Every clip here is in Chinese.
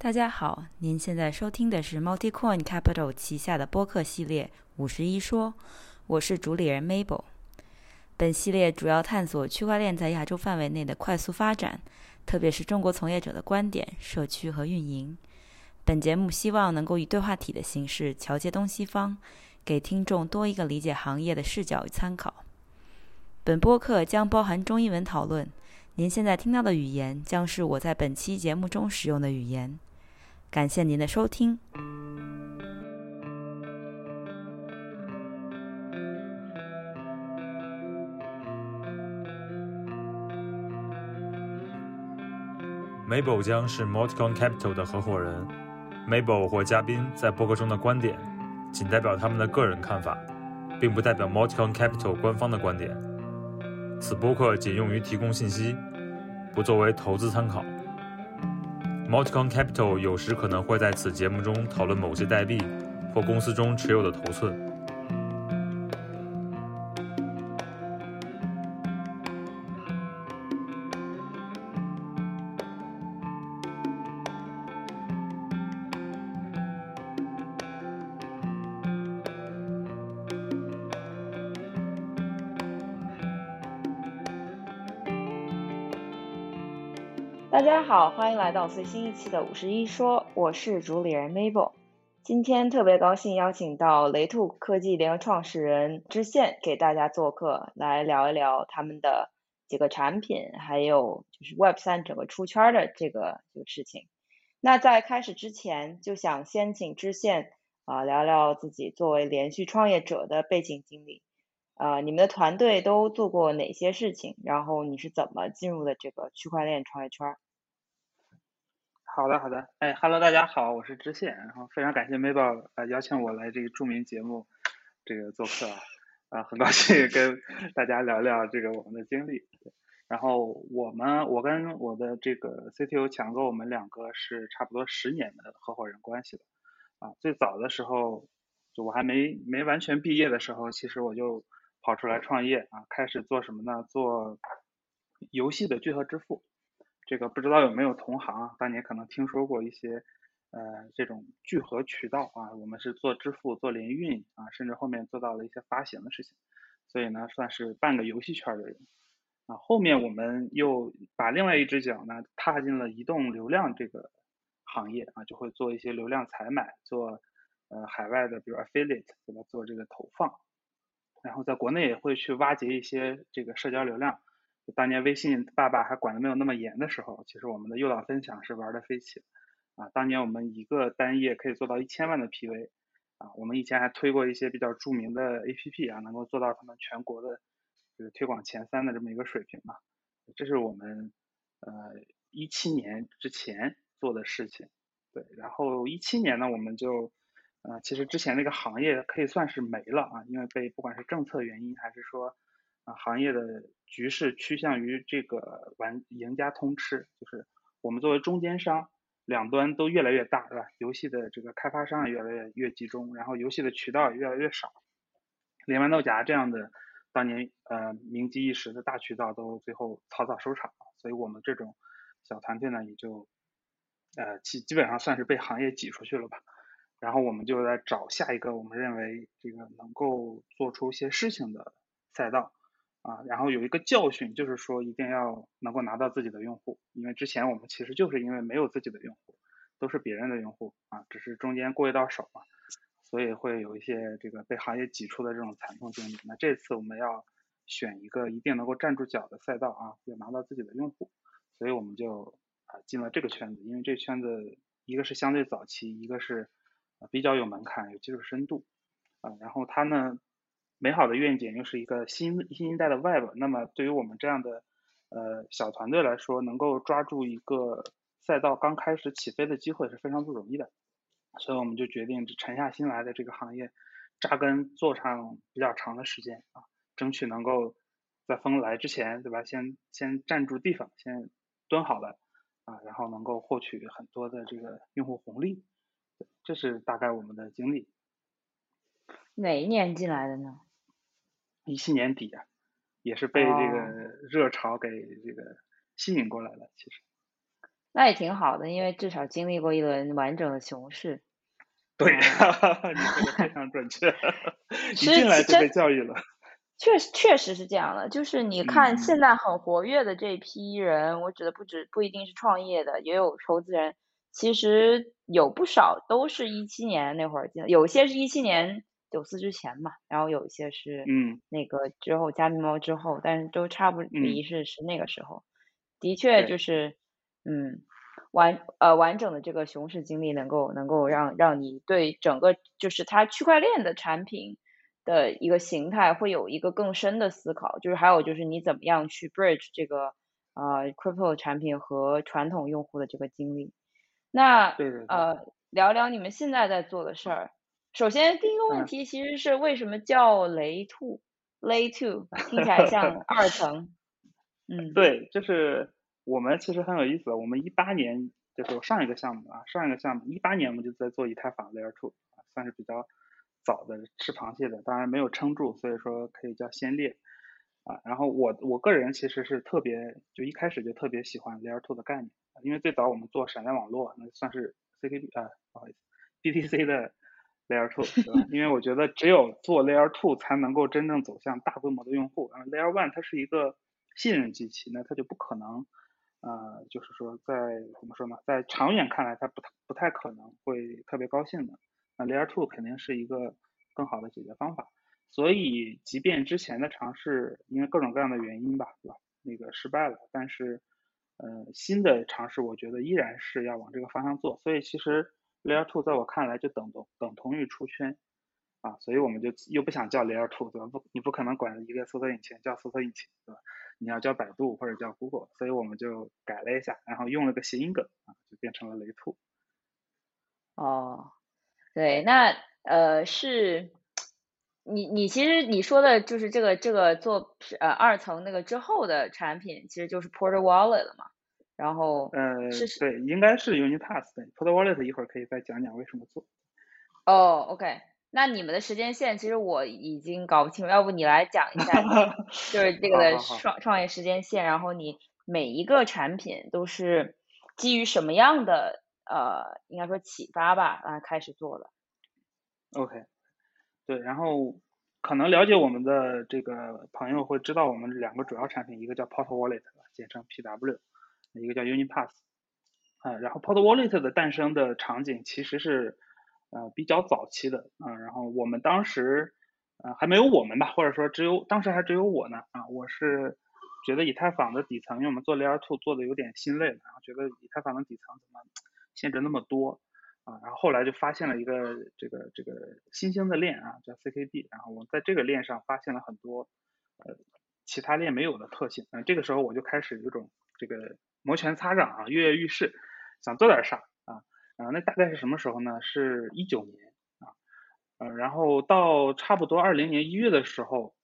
大家好，您现在收听的是 MultiCoin Capital 旗下的播客系列《五十一说》，我是主理人 Mabel。本系列主要探索区块链在亚洲范围内的快速发展，特别是中国从业者的观点、社区和运营。本节目希望能够以对话体的形式桥接东西方，给听众多一个理解行业的视角与参考。本播客将包含中英文讨论，您现在听到的语言将是我在本期节目中使用的语言。感谢您的收听。Mabel 将是 Multicon Capital 的合伙人。Mabel 或嘉宾在播客中的观点，仅代表他们的个人看法，并不代表 Multicon Capital 官方的观点。此播客仅用于提供信息，不作为投资参考。Multicon Capital 有时可能会在此节目中讨论某些代币或公司中持有的头寸。好，欢迎来到最新一期的五十一说，我是主理人 Mabel。今天特别高兴邀请到雷兔科技联合创始人知县给大家做客，来聊一聊他们的几个产品，还有就是 Web 三整个出圈的这个这个事情。那在开始之前，就想先请知县啊聊聊自己作为连续创业者的背景经历。啊，你们的团队都做过哪些事情？然后你是怎么进入的这个区块链创业圈？好的，好的，哎哈喽，大家好，我是知县，然后非常感谢 Mabel 呃邀请我来这个著名节目这个做客啊，很高兴跟大家聊聊这个我们的经历。然后我们我跟我的这个 CTO 强哥，我们两个是差不多十年的合伙人关系的啊。最早的时候，就我还没没完全毕业的时候，其实我就跑出来创业啊，开始做什么呢？做游戏的聚合支付。这个不知道有没有同行当年可能听说过一些呃这种聚合渠道啊，我们是做支付、做联运啊，甚至后面做到了一些发行的事情，所以呢算是半个游戏圈的人啊。后面我们又把另外一只脚呢踏进了移动流量这个行业啊，就会做一些流量采买，做呃海外的比如 affiliate 对吧，做这个投放，然后在国内也会去挖掘一些这个社交流量。当年微信爸爸还管的没有那么严的时候，其实我们的诱导分享是玩的飞起，啊，当年我们一个单页可以做到一千万的 PV，啊，我们以前还推过一些比较著名的 APP 啊，能够做到他们全国的就是推广前三的这么一个水平嘛，这是我们呃一七年之前做的事情，对，然后一七年呢，我们就呃其实之前那个行业可以算是没了啊，因为被不管是政策原因还是说。行业的局势趋向于这个玩赢家通吃，就是我们作为中间商，两端都越来越大，对吧？游戏的这个开发商也越来越越集中，然后游戏的渠道也越来越少，连豌豆荚这样的当年呃名积一时的大渠道都最后草草收场了，所以我们这种小团队呢也就呃基基本上算是被行业挤出去了吧，然后我们就在找下一个我们认为这个能够做出一些事情的赛道。啊，然后有一个教训，就是说一定要能够拿到自己的用户，因为之前我们其实就是因为没有自己的用户，都是别人的用户啊，只是中间过一道手嘛，所以会有一些这个被行业挤出的这种惨痛经历。那这次我们要选一个一定能够站住脚的赛道啊，要拿到自己的用户，所以我们就啊进了这个圈子，因为这圈子一个是相对早期，一个是比较有门槛、有技术深度啊，然后它呢。美好的愿景又是一个新新一代的 Web，那么对于我们这样的呃小团队来说，能够抓住一个赛道刚开始起飞的机会是非常不容易的，所以我们就决定沉下心来，在这个行业扎根做上比较长的时间啊，争取能够在风来之前，对吧？先先站住地方，先蹲好了啊，然后能够获取很多的这个用户红利，这是大概我们的经历。哪一年进来的呢？一七年底啊，也是被这个热潮给这个吸引过来了。其实，那也挺好的，因为至少经历过一轮完整的熊市。对，你说的非常准确，一进来就被教育了。确实，确实是这样的。就是你看现在很活跃的这批人，我指的不止不一定是创业的，也有投资人。其实有不少都是一七年那会儿进，有些是一七年九四之前嘛，然后有一些是嗯那个之后加密猫之后，但是都差不离是是那个时候。的确就是嗯完呃完整的这个熊市经历，能够能够让让你对整个就是它区块链的产品。的一个形态会有一个更深的思考，就是还有就是你怎么样去 bridge 这个呃 crypto 产品和传统用户的这个经历。那呃聊聊你们现在在做的事儿。首先第一个问题其实是为什么叫雷兔？Lay two 听起来像 二层。嗯，对，就是我们其实很有意思。我们一八年就是上一个项目啊，上一个项目一八年我们就在做以太坊 Layer two 啊，算是比较。早的吃螃蟹的，当然没有撑住，所以说可以叫先烈啊。然后我我个人其实是特别，就一开始就特别喜欢 Layer Two 的概念，因为最早我们做闪电网络，那算是 CKB 啊，不好意思，BTC 的 Layer Two，对吧？因为我觉得只有做 Layer Two 才能够真正走向大规模的用户。然后 Layer One 它是一个信任机器，那它就不可能，呃，就是说在怎么说呢，在长远看来，它不太不太可能会特别高兴的。那 Layer Two 肯定是一个更好的解决方法，所以即便之前的尝试因为各种各样的原因吧，对吧？那个失败了，但是呃新的尝试我觉得依然是要往这个方向做。所以其实 Layer Two 在我看来就等同等同于出圈啊，所以我们就又不想叫 Layer Two，对吧？不，你不可能管一个搜索引擎叫搜索引擎，对吧？你要叫百度或者叫 Google，所以我们就改了一下，然后用了个谐音梗啊，就变成了雷兔。哦。对，那呃是，你你其实你说的就是这个这个做呃二层那个之后的产品，其实就是 Porter Wallet 了嘛。然后呃是对，应该是 Unitas 的 Porter Wallet 一会儿可以再讲讲为什么做。哦，OK，那你们的时间线其实我已经搞不清楚，要不你来讲一下，就是这个的创创业时间线，然后你每一个产品都是基于什么样的？呃，应该说启发吧，啊，开始做的。OK，对，然后可能了解我们的这个朋友会知道，我们两个主要产品，一个叫 Porter Wallet，简称 PW，一个叫 Unipass。啊，然后 Porter Wallet 的诞生的场景其实是呃比较早期的，啊，然后我们当时呃还没有我们吧，或者说只有当时还只有我呢，啊，我是觉得以太坊的底层，因为我们做 Layer Two 做的有点心累了，然后觉得以太坊的底层怎么？限制那么多啊，然后后来就发现了一个这个这个新兴的链啊，叫 CKB，然后我们在这个链上发现了很多呃其他链没有的特性，啊这个时候我就开始有种这个摩拳擦掌啊，跃跃欲试，想做点啥啊啊，那大概是什么时候呢？是一九年啊，呃，然后到差不多二零年一月的时候，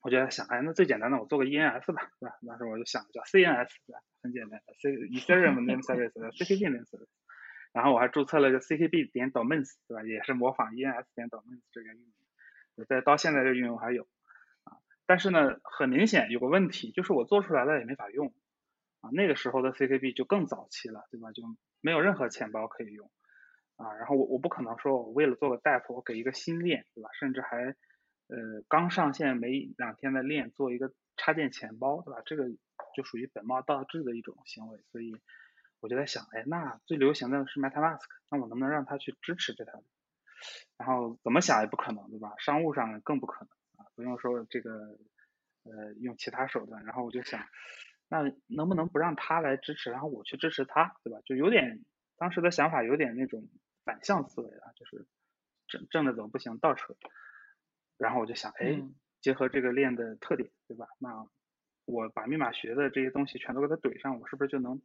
我就在想，哎，那最简单的我做个 ENS 吧，对吧？当时我就想叫 CNS，对吧？很简单，C Ethereum Name Service，CKB Name Service。然后我还注册了个 CKB 点 domains，对吧？也是模仿 ENS 点 domains 这个运营，在到现在这个运营还有啊。但是呢，很明显有个问题，就是我做出来了也没法用那个时候的 CKB 就更早期了，对吧？就没有任何钱包可以用啊。然后我我不可能说我为了做个 DAP，我给一个新链，对吧？甚至还呃刚上线没两天的链做一个插件钱包，对吧？这个就属于本末倒置的一种行为，所以。我就在想，哎，那最流行的是 MetaMask，那我能不能让它去支持这套？然后怎么想也不可能，对吧？商务上更不可能啊，不用说这个，呃，用其他手段。然后我就想，那能不能不让他来支持，然后我去支持他，对吧？就有点当时的想法，有点那种反向思维啊，就是正正着走不行，倒扯。然后我就想，哎，结合这个链的特点，对吧？那我把密码学的这些东西全都给它怼上，我是不是就能？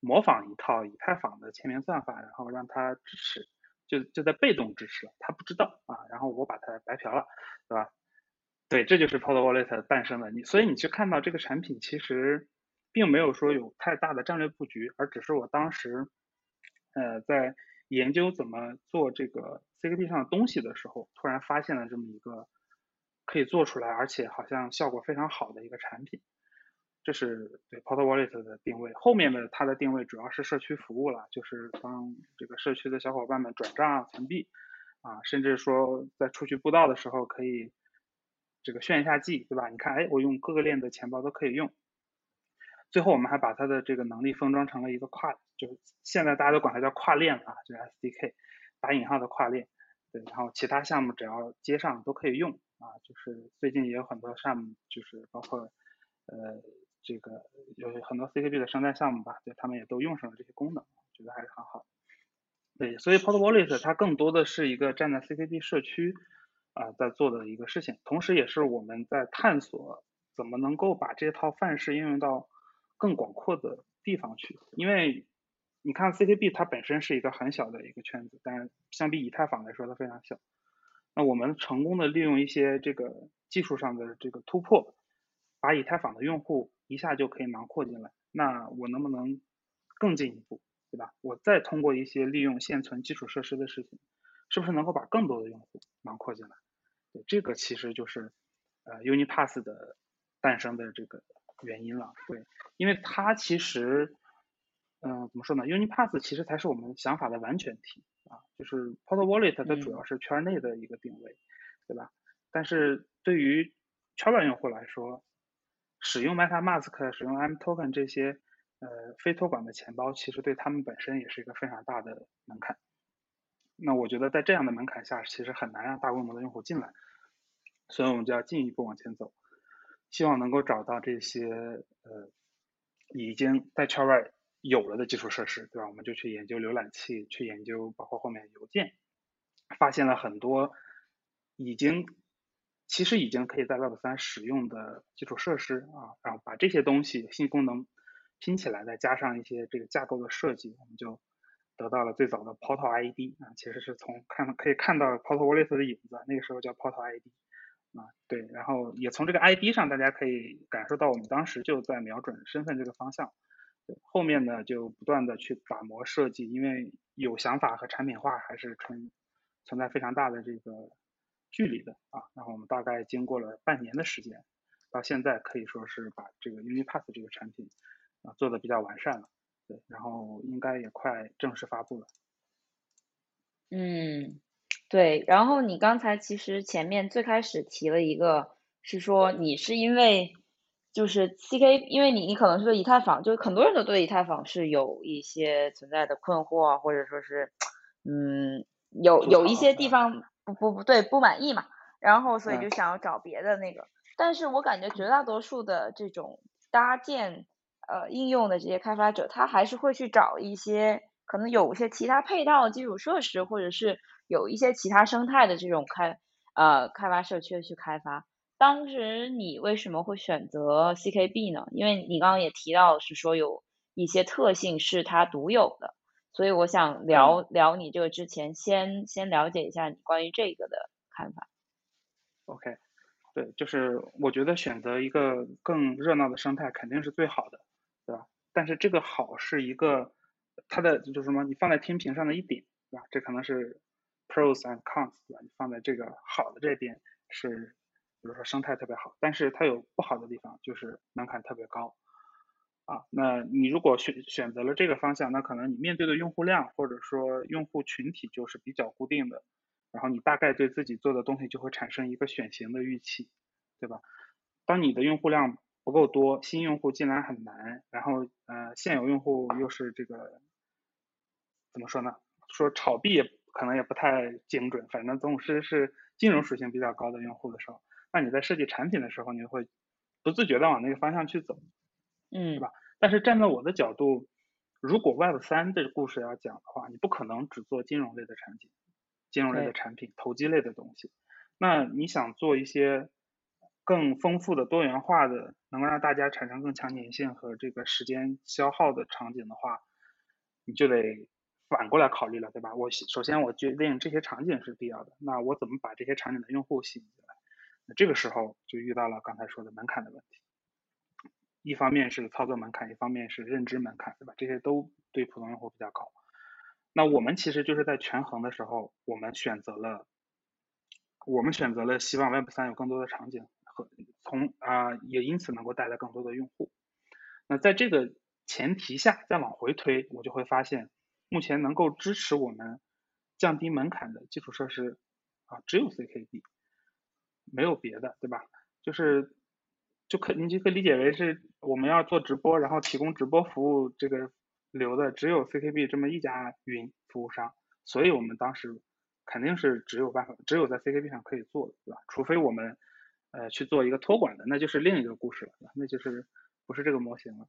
模仿一套以太坊的签名算法，然后让它支持，就就在被动支持了，他不知道啊，然后我把它白嫖了，对吧？对，这就是 Pod Wallet 诞生的。你所以你去看到这个产品，其实并没有说有太大的战略布局，而只是我当时呃在研究怎么做这个 CKB 上的东西的时候，突然发现了这么一个可以做出来，而且好像效果非常好的一个产品。这是对 Portal Wallet 的定位。后面的它的定位主要是社区服务了，就是帮这个社区的小伙伴们转账、存币啊，甚至说在出去布道的时候可以这个炫一下技，对吧？你看，哎，我用各个链的钱包都可以用。最后我们还把它的这个能力封装成了一个跨，就是现在大家都管它叫跨链啊，就是 SDK，打引号的跨链。对，然后其他项目只要接上都可以用啊，就是最近也有很多项目，就是包括呃这个有很多 CKB 的生态项目吧，对他们也都用上了这些功能，觉得还是很好。对，所以 Port Wallet 它更多的是一个站在 CKB 社区啊在做的一个事情，同时也是我们在探索怎么能够把这套范式应用到更广阔的地方去，因为。你看 CKB 它本身是一个很小的一个圈子，但是相比以太坊来说它非常小。那我们成功的利用一些这个技术上的这个突破，把以太坊的用户一下就可以囊括进来。那我能不能更进一步，对吧？我再通过一些利用现存基础设施的事情，是不是能够把更多的用户囊括进来？对，这个其实就是呃 Unipass 的诞生的这个原因了。对，因为它其实。嗯，怎么说呢？Unipass 其实才是我们想法的完全体啊，就是 Portal Wallet 它主要是圈内的一个定位，对吧？但是对于圈外用户来说，使用 MetaMask、使用 M Token 这些呃非托管的钱包，其实对他们本身也是一个非常大的门槛。那我觉得在这样的门槛下，其实很难让大规模的用户进来，所以我们就要进一步往前走，希望能够找到这些呃已经在圈外。有了的基础设施，对吧？我们就去研究浏览器，去研究包括后面邮件，发现了很多已经其实已经可以在 Web 三使用的基础设施啊，然后把这些东西新功能拼起来，再加上一些这个架构的设计，我们就得到了最早的 Portal ID 啊，其实是从看可以看到 Portal Wallet 的影子，那个时候叫 Portal ID 啊，对，然后也从这个 ID 上，大家可以感受到我们当时就在瞄准身份这个方向。后面呢，就不断的去打磨设计，因为有想法和产品化还是存存在非常大的这个距离的啊。然后我们大概经过了半年的时间，到现在可以说是把这个 Unipass 这个产品啊做的比较完善了，对，然后应该也快正式发布了。嗯，对。然后你刚才其实前面最开始提了一个，是说你是因为。就是 C K，因为你你可能是对以太坊，就是很多人都对以太坊是有一些存在的困惑，或者说是，嗯，有有一些地方不不不对不满意嘛，然后所以就想要找别的那个，但是我感觉绝大多数的这种搭建呃应用的这些开发者，他还是会去找一些可能有一些其他配套基础设施，或者是有一些其他生态的这种开呃开发社区去开发。当时你为什么会选择 CKB 呢？因为你刚刚也提到是说有一些特性是它独有的，所以我想聊聊你这个之前，先先了解一下你关于这个的看法。OK，对，就是我觉得选择一个更热闹的生态肯定是最好的？但是这个好是一个它的就是什么？你放在天平上的一点，对吧？这可能是 pros and cons，对吧？你放在这个好的这边是。比如说生态特别好，但是它有不好的地方，就是门槛特别高啊。那你如果选选择了这个方向，那可能你面对的用户量或者说用户群体就是比较固定的，然后你大概对自己做的东西就会产生一个选型的预期，对吧？当你的用户量不够多，新用户进来很难，然后呃现有用户又是这个怎么说呢？说炒币可能也不太精准，反正总是是金融属性比较高的用户的时候。那你在设计产品的时候，你会不自觉的往那个方向去走，嗯，是吧？但是站在我的角度，如果 Web 三这个故事要讲的话，你不可能只做金融类的产品，金融类的产品、投机类的东西。那你想做一些更丰富的、多元化的，能够让大家产生更强粘性和这个时间消耗的场景的话，你就得反过来考虑了，对吧？我首先我决定这些场景是必要的，那我怎么把这些场景的用户吸引进来？那这个时候就遇到了刚才说的门槛的问题，一方面是操作门槛，一方面是认知门槛，对吧？这些都对普通用户比较高。那我们其实就是在权衡的时候，我们选择了，我们选择了希望 Web 三有更多的场景和从啊，也因此能够带来更多的用户。那在这个前提下再往回推，我就会发现，目前能够支持我们降低门槛的基础设施啊，只有 CKB，没有别的，对吧？就是就可你就可以理解为是我们要做直播，然后提供直播服务这个流的只有 CKB 这么一家云服务商，所以我们当时肯定是只有办法，只有在 CKB 上可以做的，对吧？除非我们呃去做一个托管的，那就是另一个故事了，那就是不是这个模型了。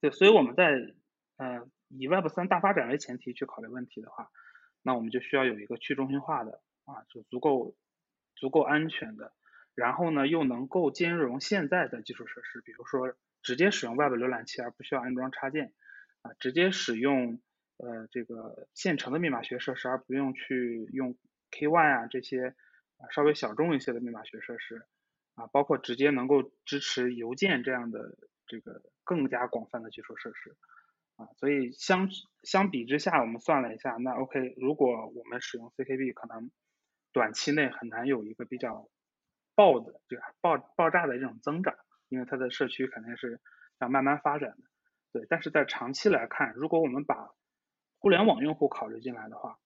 对，所以我们在呃以 Web 三大发展为前提去考虑问题的话，那我们就需要有一个去中心化的啊，就足够足够安全的，然后呢又能够兼容现在的基础设施，比如说直接使用 Web 浏览器而不需要安装插件啊，直接使用呃这个现成的密码学设施而不用去用 K1 啊这些啊稍微小众一些的密码学设施啊，包括直接能够支持邮件这样的这个。更加广泛的基础设施啊，所以相相比之下，我们算了一下，那 OK，如果我们使用 CKB，可能短期内很难有一个比较爆的这个爆爆炸的这种增长，因为它的社区肯定是要慢慢发展的。对，但是在长期来看，如果我们把互联网用户考虑进来的话，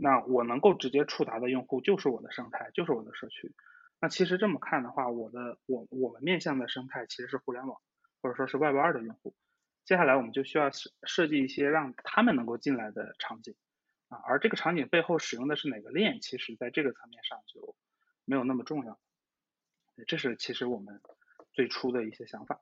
那我能够直接触达的用户就是我的生态，就是我的社区。那其实这么看的话，我的我我们面向的生态其实是互联网。或者说是 Web 二的用户，接下来我们就需要设设计一些让他们能够进来的场景啊，而这个场景背后使用的是哪个链，其实在这个层面上就没有那么重要。这是其实我们最初的一些想法。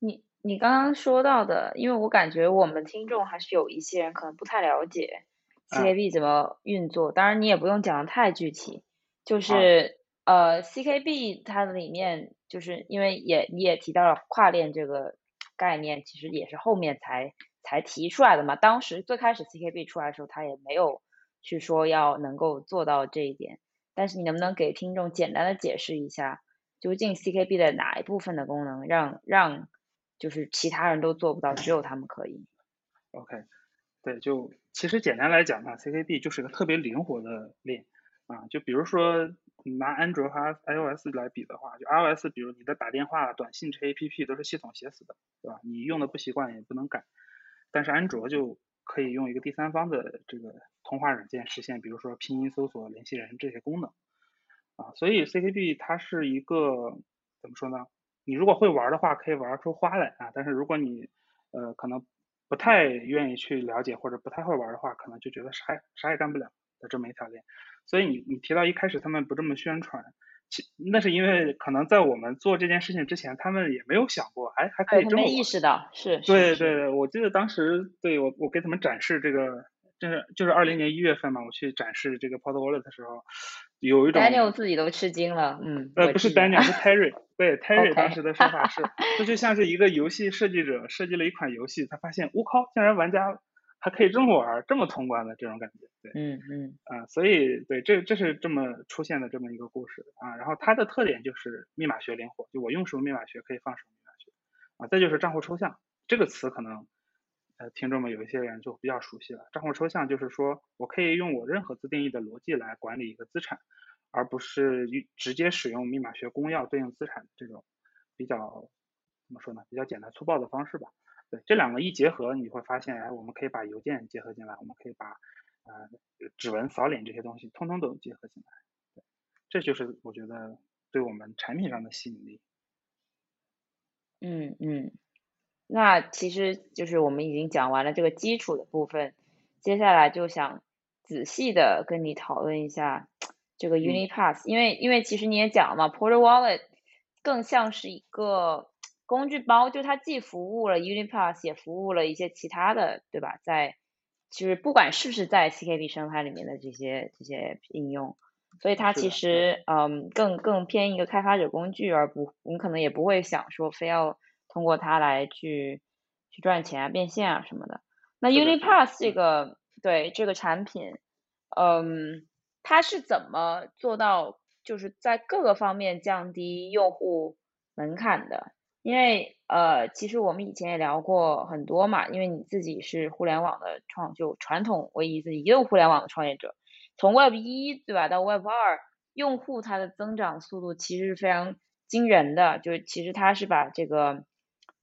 你你刚刚说到的，因为我感觉我们听众还是有一些人可能不太了解 CKB 怎么运作，当然你也不用讲的太具体，就是呃 CKB 它里面。就是因为也你也提到了跨链这个概念，其实也是后面才才提出来的嘛。当时最开始 CKB 出来的时候，它也没有去说要能够做到这一点。但是你能不能给听众简单的解释一下，究竟 CKB 的哪一部分的功能让让就是其他人都做不到，只有他们可以？OK，对，就其实简单来讲呢，CKB 就是个特别灵活的链啊，就比如说。拿安卓和 iOS 来比的话，就 iOS，比如你的打电话、短信这 APP 都是系统写死的，对吧？你用的不习惯也不能改。但是安卓就可以用一个第三方的这个通话软件实现，比如说拼音搜索、联系人这些功能啊。所以 CKB 它是一个怎么说呢？你如果会玩的话，可以玩出花来啊。但是如果你呃可能不太愿意去了解或者不太会玩的话，可能就觉得啥也啥也干不了的这么一条链。所以你你提到一开始他们不这么宣传，其那是因为可能在我们做这件事情之前，他们也没有想过，还还可以这么意识到是。对对对，我记得当时对我我给他们展示这个，就是就是二零年一月份嘛，我去展示这个 Pod Wallet 的时候，有一种 Daniel 自己都吃惊了，嗯。呃，不是 Daniel，是 Terry，对 Terry 当时的说法是，这就像是一个游戏设计者设计了一款游戏，他发现我靠，竟然玩家。还可以这么玩，这么通关的这种感觉，对，嗯嗯，啊，所以对，这这是这么出现的这么一个故事啊，然后它的特点就是密码学灵活，就我用什么密码学可以放什么密码学，啊，再就是账户抽象这个词可能呃听众们有一些人就比较熟悉了，账户抽象就是说我可以用我任何自定义的逻辑来管理一个资产，而不是直接使用密码学公钥对应资产这种比较怎么说呢，比较简单粗暴的方式吧。对这两个一结合，你会发现，哎，我们可以把邮件结合进来，我们可以把呃指纹扫脸这些东西通通都结合进来。这就是我觉得对我们产品上的吸引力。嗯嗯，那其实就是我们已经讲完了这个基础的部分，接下来就想仔细的跟你讨论一下这个 UniPass，因为因为其实你也讲了嘛，Porter Wallet 更像是一个。工具包就它既服务了 Unipass，也服务了一些其他的，对吧？在就是不管是不是在 CKB 生态里面的这些这些应用，所以它其实嗯更更偏一个开发者工具，而不你可能也不会想说非要通过它来去去赚钱啊、变现啊什么的。那 Unipass 这个对这个产品，嗯，它是怎么做到就是在各个方面降低用户门槛的？因为呃，其实我们以前也聊过很多嘛，因为你自己是互联网的创，就传统为移移动互联网的创业者，从 Web 一对吧到 Web 二，用户它的增长速度其实是非常惊人的，就是其实它是把这个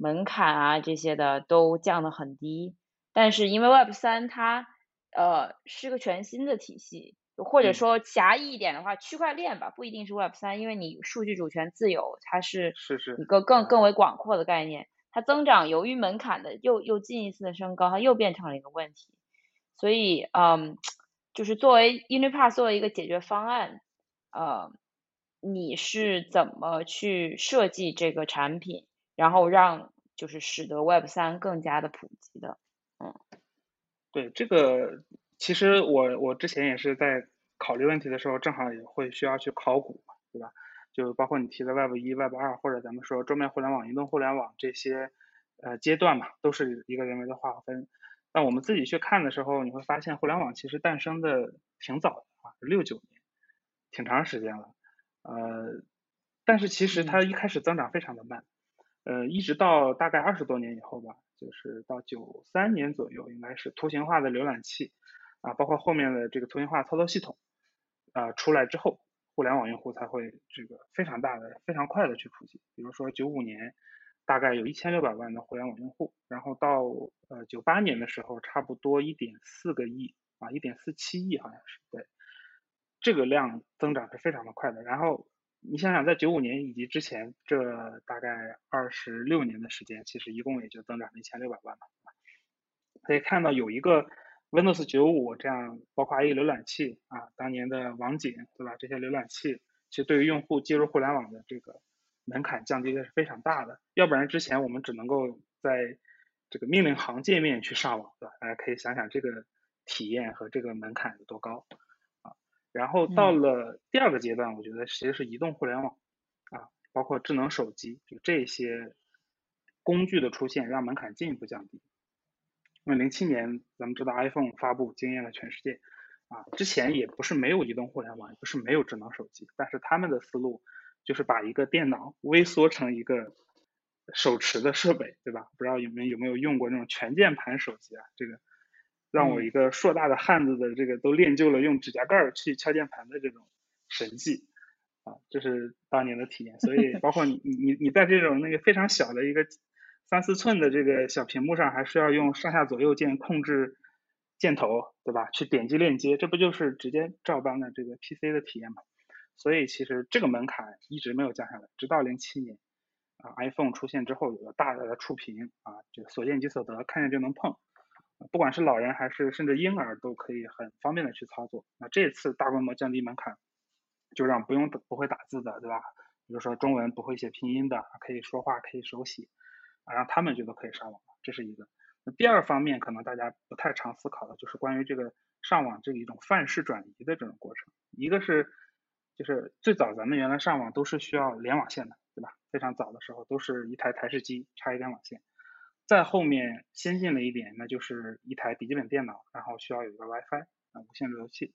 门槛啊这些的都降得很低。但是因为 Web 三它呃是个全新的体系，或者说狭义一点的话，区块链吧，不一定是 Web 三，因为你数据主权自由，它是是是一个更更为广阔的概念。它增长由于门槛的又又进一次的升高，它又变成了一个问题。所以嗯，就是作为 Unipass 作为一个解决方案，呃，你是怎么去设计这个产品，然后让就是使得 Web 三更加的普及的？嗯，对这个，其实我我之前也是在考虑问题的时候，正好也会需要去考古嘛，对吧？就包括你提的 Web 一、Web 二，或者咱们说桌面互联网、移动互联网这些呃阶段嘛，都是一个人为的划分。那我们自己去看的时候，你会发现互联网其实诞生的挺早的啊，六九年，挺长时间了。呃，但是其实它一开始增长非常的慢，呃，一直到大概二十多年以后吧。就是到九三年左右，应该是图形化的浏览器啊，包括后面的这个图形化操作系统啊出来之后，互联网用户才会这个非常大的、非常快的去普及。比如说九五年，大概有一千六百万的互联网用户，然后到呃九八年的时候，差不多一点四个亿啊，一点四七亿好像是对，这个量增长是非常的快的。然后你想想，在九五年以及之前这大概二十六年的时间，其实一共也就增长了一千六百万吧。可以看到有一个 Windows 九五这样，包括 IE 浏览器啊，当年的网景对吧？这些浏览器其实对于用户接入互联网的这个门槛降低的是非常大的。要不然之前我们只能够在这个命令行界面去上网，对吧？大家可以想想这个体验和这个门槛有多高。然后到了第二个阶段，我觉得其实是移动互联网啊，包括智能手机，就这些工具的出现，让门槛进一步降低。因为零七年咱们知道 iPhone 发布惊艳了全世界啊，之前也不是没有移动互联网，也不是没有智能手机，但是他们的思路就是把一个电脑微缩成一个手持的设备，对吧？不知道你们有没有用过那种全键盘手机啊？这个。让我一个硕大的汉子的这个都练就了用指甲盖儿去敲键盘的这种神技啊，这是当年的体验。所以 包括你你你在这种那个非常小的一个三四寸的这个小屏幕上，还是要用上下左右键控制箭头，对吧？去点击链接，这不就是直接照搬了这个 PC 的体验吗？所以其实这个门槛一直没有降下来，直到零七年啊 iPhone 出现之后，有了大大的触屏啊，就所见即所得，看见就能碰。不管是老人还是甚至婴儿都可以很方便的去操作。那这次大规模降低门槛，就让不用不会打字的，对吧？比如说中文不会写拼音的，可以说话可以手写，啊，让他们觉得可以上网，这是一个。那第二方面，可能大家不太常思考的就是关于这个上网这一种范式转移的这种过程。一个是，就是最早咱们原来上网都是需要连网线的，对吧？非常早的时候都是一台台式机插一根网线。再后面先进了一点，那就是一台笔记本电脑，然后需要有一个 WiFi 啊无线路由器。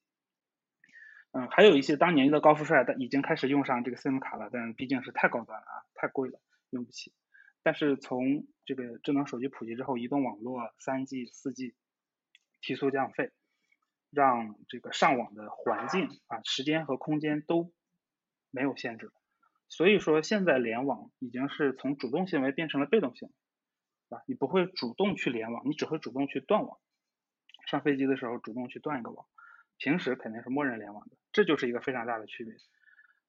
嗯，还有一些当年的高富帅，但已经开始用上这个 SIM 卡了，但毕竟是太高端了啊，太贵了，用不起。但是从这个智能手机普及之后，移动网络三 G、四 G 提速降费，让这个上网的环境啊、时间和空间都没有限制。所以说现在联网已经是从主动行为变成了被动行为。啊，你不会主动去联网，你只会主动去断网。上飞机的时候主动去断一个网，平时肯定是默认联网的，这就是一个非常大的区别。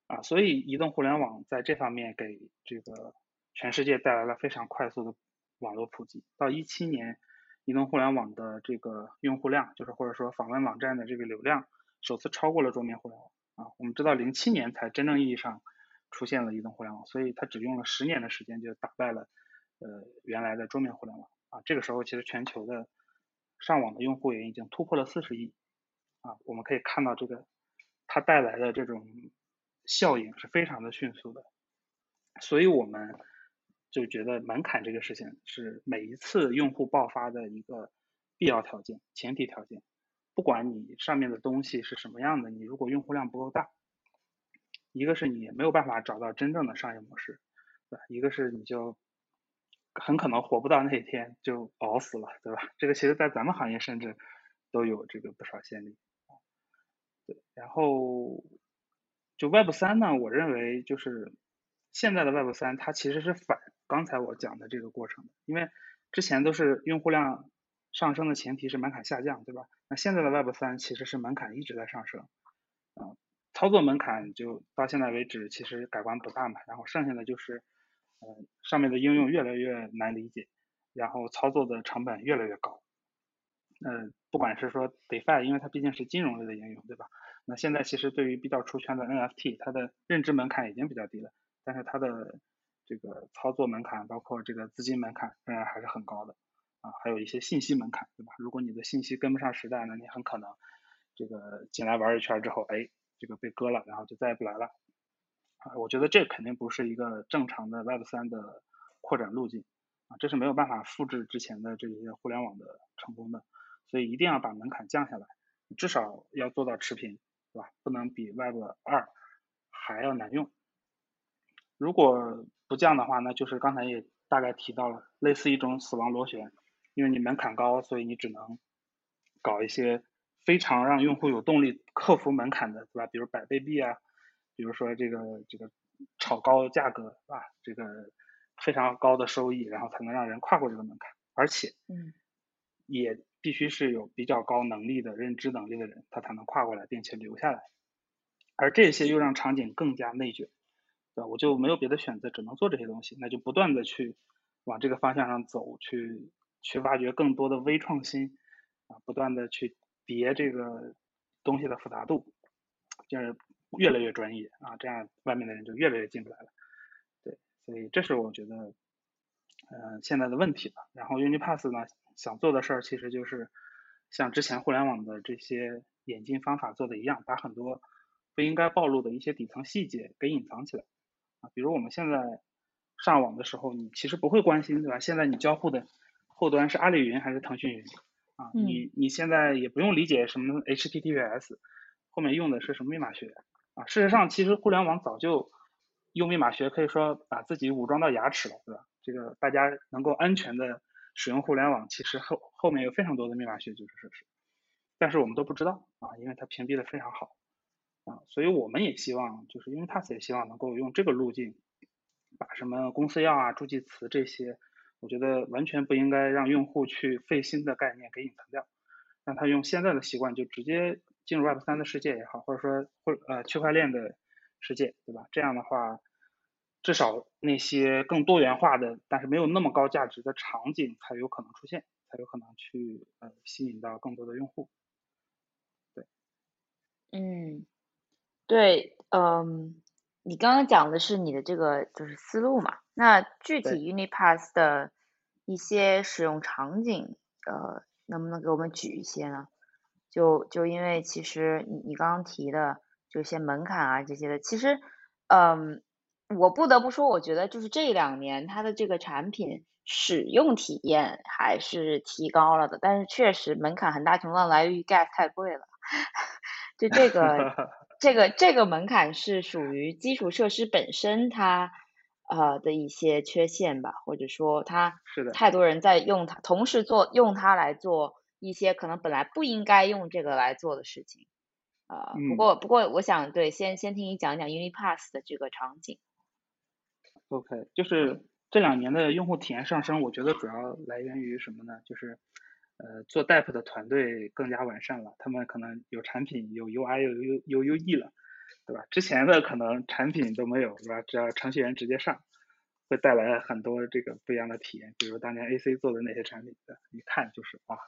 啊，所以移动互联网在这方面给这个全世界带来了非常快速的网络普及。到一七年，移动互联网的这个用户量，就是或者说访问网站的这个流量，首次超过了桌面互联网。啊，我们知道零七年才真正意义上出现了移动互联网，所以它只用了十年的时间就打败了。呃，原来的桌面互联网。啊，这个时候其实全球的上网的用户也已经突破了四十亿。啊，我们可以看到这个它带来的这种效应是非常的迅速的，所以我们就觉得门槛这个事情是每一次用户爆发的一个必要条件、前提条件，不管你上面的东西是什么样的，你如果用户量不够大，一个是你没有办法找到真正的商业模式，对吧？一个是你就很可能活不到那一天就熬死了，对吧？这个其实在咱们行业甚至都有这个不少先例。对，然后就 Web 三呢，我认为就是现在的 Web 三它其实是反刚才我讲的这个过程的，因为之前都是用户量上升的前提是门槛下降，对吧？那现在的 Web 三其实是门槛一直在上升，啊，操作门槛就到现在为止其实改观不大嘛，然后剩下的就是，呃，上面的应用越来越难理解，然后操作的成本越来越高，呃，不管是说 DeFi，因为它毕竟是金融类的应用，对吧？那现在其实对于比较出圈的 NFT，它的认知门槛已经比较低了，但是它的这个操作门槛，包括这个资金门槛，仍然还是很高的。啊，还有一些信息门槛，对吧？如果你的信息跟不上时代，那你很可能这个进来玩一圈之后，哎，这个被割了，然后就再也不来了。啊，我觉得这肯定不是一个正常的 Web 三的扩展路径啊，这是没有办法复制之前的这些互联网的成功的，所以一定要把门槛降下来，至少要做到持平，对吧？不能比 Web 二还要难用。如果不降的话，那就是刚才也大概提到了，类似一种死亡螺旋。因为你门槛高，所以你只能搞一些非常让用户有动力克服门槛的，对吧？比如百倍币啊，比如说这个这个炒高价格，啊？这个非常高的收益，然后才能让人跨过这个门槛。而且，嗯，也必须是有比较高能力的认知能力的人，他才能跨过来并且留下来。而这些又让场景更加内卷，对吧？我就没有别的选择，只能做这些东西，那就不断的去往这个方向上走，去。去挖掘更多的微创新，啊，不断的去叠这个东西的复杂度，就是越来越专业啊，这样外面的人就越来越进不来了。对，所以这是我觉得，嗯，现在的问题吧。然后 Unipass 呢，想做的事儿其实就是像之前互联网的这些演进方法做的一样，把很多不应该暴露的一些底层细节给隐藏起来啊。比如我们现在上网的时候，你其实不会关心，对吧？现在你交互的。后端是阿里云还是腾讯云啊？你你现在也不用理解什么 HTTPS，后面用的是什么密码学啊？事实上，其实互联网早就用密码学，可以说把自己武装到牙齿了，对吧？这个大家能够安全的使用互联网，其实后后面有非常多的密码学基础设施，但是我们都不知道啊，因为它屏蔽的非常好啊，所以我们也希望，就是因为 Pass 也希望能够用这个路径，把什么公司钥啊、助记词这些。我觉得完全不应该让用户去费心的概念给隐藏掉，让他用现在的习惯就直接进入 Web 三的世界也好，或者说或呃区块链的世界，对吧？这样的话，至少那些更多元化的，但是没有那么高价值的场景才有可能出现，才有可能去呃吸引到更多的用户。对，嗯，对，嗯。你刚刚讲的是你的这个就是思路嘛？那具体 Unipass 的一些使用场景，呃，能不能给我们举一些呢？就就因为其实你你刚刚提的就一些门槛啊这些的，其实，嗯，我不得不说，我觉得就是这两年它的这个产品使用体验还是提高了的，但是确实门槛很大程度上来源于 Gas 太贵了，就这个。这个这个门槛是属于基础设施本身它呃的一些缺陷吧，或者说它是的太多人在用它，同时做用它来做一些可能本来不应该用这个来做的事情，呃，不过不过我想对先先听你讲讲 Unipass 的这个场景。OK，就是这两年的用户体验上升，我觉得主要来源于什么呢？就是。呃，做 d e p 的团队更加完善了，他们可能有产品、有 UI、有 U、有 UE 了，对吧？之前的可能产品都没有，是吧？只要程序员直接上，会带来很多这个不一样的体验。比如当年 AC 做的那些产品，一看就是哇，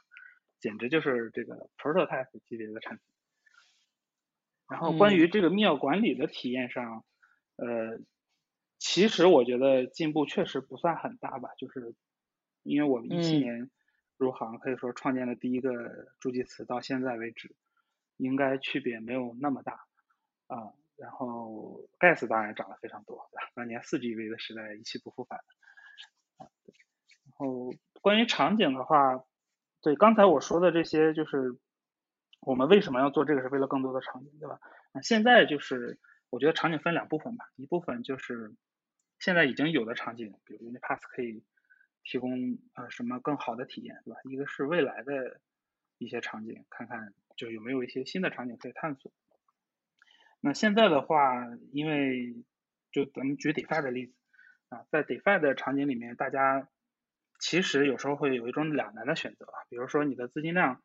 简直就是这个 prototype 级别的产品。然后关于这个密钥管理的体验上，呃，其实我觉得进步确实不算很大吧，就是因为我们一七年。入行可以说创建了第一个助记词，到现在为止，应该区别没有那么大啊。然后 Gas 当然涨了非常多，对吧？当年四 G V 的时代一去不复返啊。然后关于场景的话，对刚才我说的这些，就是我们为什么要做这个，是为了更多的场景，对吧？那现在就是我觉得场景分两部分吧，一部分就是现在已经有的场景，比如 Unipass 可以。提供呃什么更好的体验，对吧？一个是未来的一些场景，看看就有没有一些新的场景可以探索。那现在的话，因为就咱们举 DeFi 的例子，啊，在 DeFi 的场景里面，大家其实有时候会有一种两难的选择啊，比如说你的资金量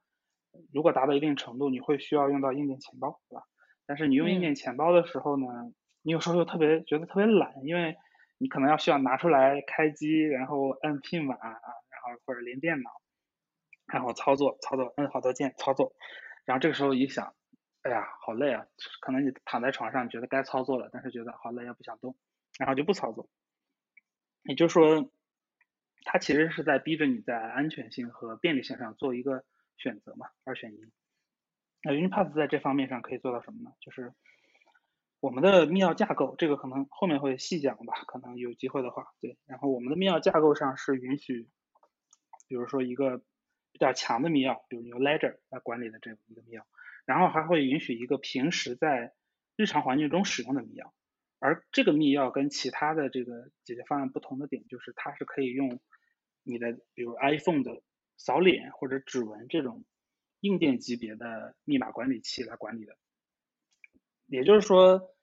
如果达到一定程度，你会需要用到硬件钱包，对吧？但是你用硬件钱包的时候呢，你有时候又特别觉得特别懒，因为你可能要需要拿出来开机，然后按 PIN 码啊，然后或者连电脑，然后操作操作摁好多键操作，然后这个时候一想，哎呀，好累啊！可能你躺在床上觉得该操作了，但是觉得好累，又不想动，然后就不操作。也就是说，它其实是在逼着你在安全性和便利性上做一个选择嘛，二选一。那 Unipass 在这方面上可以做到什么呢？就是我们的密钥架构，这个可能后面会细讲吧，可能有机会的话，对。然后我们的密钥架构上是允许，比如说一个比较强的密钥，比如由 Ledger 来管理的这样一个密钥，然后还会允许一个平时在日常环境中使用的密钥。而这个密钥跟其他的这个解决方案不同的点，就是它是可以用你的，比如 iPhone 的扫脸或者指纹这种硬件级别的密码管理器来管理的。也就是说，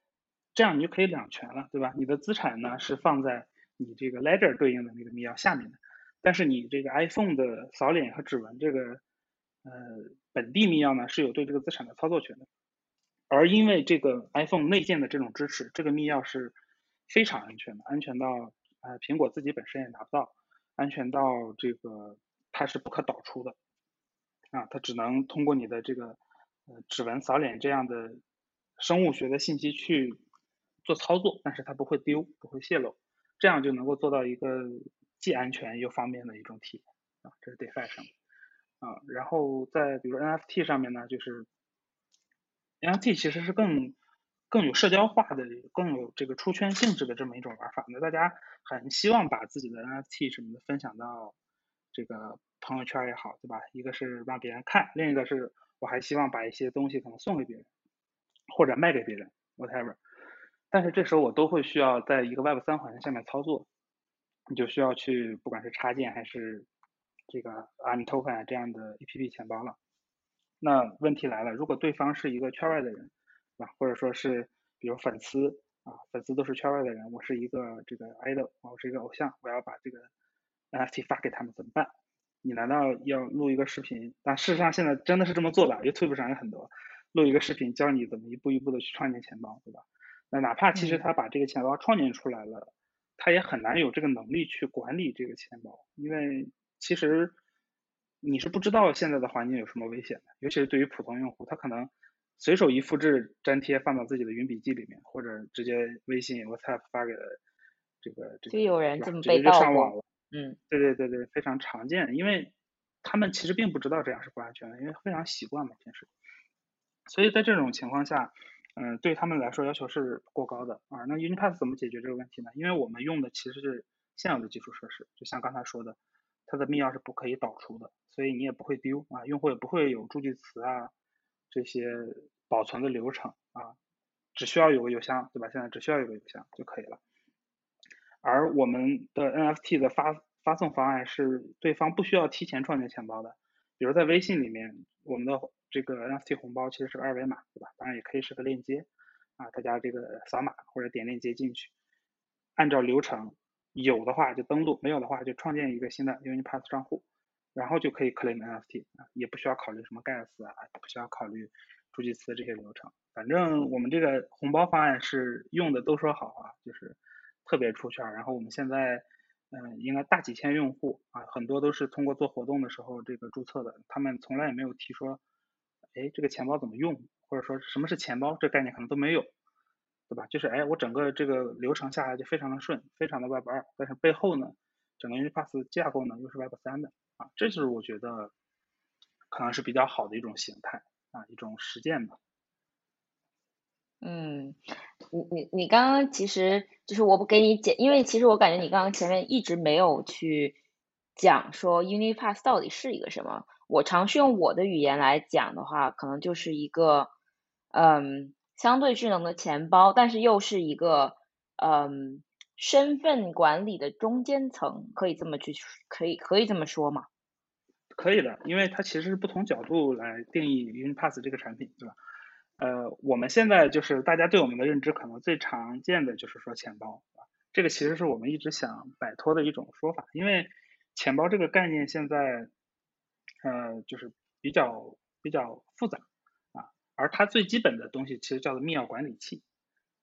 这样你就可以两全了，对吧？你的资产呢是放在你这个 Ledger 对应的那个密钥下面的，但是你这个 iPhone 的扫脸和指纹这个呃本地密钥呢是有对这个资产的操作权的。而因为这个 iPhone 内建的这种支持，这个密钥是非常安全的，安全到呃苹果自己本身也拿不到，安全到这个它是不可导出的，啊，它只能通过你的这个呃指纹扫脸这样的生物学的信息去做操作，但是它不会丢，不会泄露，这样就能够做到一个既安全又方便的一种体验啊，这是 DeFi 上面啊，然后在比如 NFT 上面呢，就是。NFT 其实是更更有社交化的、更有这个出圈性质的这么一种玩法。那大家很希望把自己的 NFT 什么的分享到这个朋友圈也好，对吧？一个是让别人看，另一个是我还希望把一些东西可能送给别人，或者卖给别人，whatever。但是这时候我都会需要在一个 Web 三环境下面操作，你就需要去不管是插件还是这个 I'm Token 这样的 APP 钱包了。那问题来了，如果对方是一个圈外的人，啊，或者说是比如粉丝啊，粉丝都是圈外的人，我是一个这个 idol，我是一个偶像，我要把这个 NFT 发给他们怎么办？你难道要录一个视频？但事实上现在真的是这么做的，YouTube 上有很多，录一个视频教你怎么一步一步的去创建钱包，对吧？那哪怕其实他把这个钱包创建出来了，他也很难有这个能力去管理这个钱包，因为其实。你是不知道现在的环境有什么危险的，尤其是对于普通用户，他可能随手一复制粘贴放到自己的云笔记里面，或者直接微信 WhatsApp 发给这个这个，就有人这么被盗了。嗯，对对对对，非常常见，因为他们其实并不知道这样是不安全的，因为非常习惯嘛平时。所以在这种情况下，嗯，对他们来说要求是过高的啊。那 Unipass 怎么解决这个问题呢？因为我们用的其实是现有的基础设施，就像刚才说的。它的密钥是不可以导出的，所以你也不会丢啊，用户也不会有助记词啊这些保存的流程啊，只需要有个邮箱，对吧？现在只需要有个邮箱就可以了。而我们的 NFT 的发发送方案是对方不需要提前创建钱包的，比如在微信里面，我们的这个 NFT 红包其实是个二维码，对吧？当然也可以是个链接啊，大家这个扫码或者点链接进去，按照流程。有的话就登录，没有的话就创建一个新的 Unipass 账户，然后就可以 claim NFT 啊，也不需要考虑什么 gas 啊，不需要考虑助记词这些流程。反正我们这个红包方案是用的都说好啊，就是特别出圈。然后我们现在嗯，应该大几千用户啊，很多都是通过做活动的时候这个注册的，他们从来也没有提说，哎，这个钱包怎么用，或者说什么是钱包，这概念可能都没有。对吧？就是哎，我整个这个流程下来就非常的顺，非常的 Web 二，但是背后呢，整个 Unipass 架构呢又是 Web 三的这就是我觉得可能是比较好的一种形态啊，一种实践吧。嗯，你你你刚刚其实就是我不给你解，因为其实我感觉你刚刚前面一直没有去讲说 Unipass 到底是一个什么。我尝试用我的语言来讲的话，可能就是一个嗯。相对智能的钱包，但是又是一个嗯身份管理的中间层，可以这么去可以可以这么说吗？可以的，因为它其实是不同角度来定义 Unipass 这个产品，对吧？呃，我们现在就是大家对我们的认知可能最常见的就是说钱包，这个其实是我们一直想摆脱的一种说法，因为钱包这个概念现在，呃，就是比较比较复杂啊，而它最基本的东西其实叫做密钥管理器，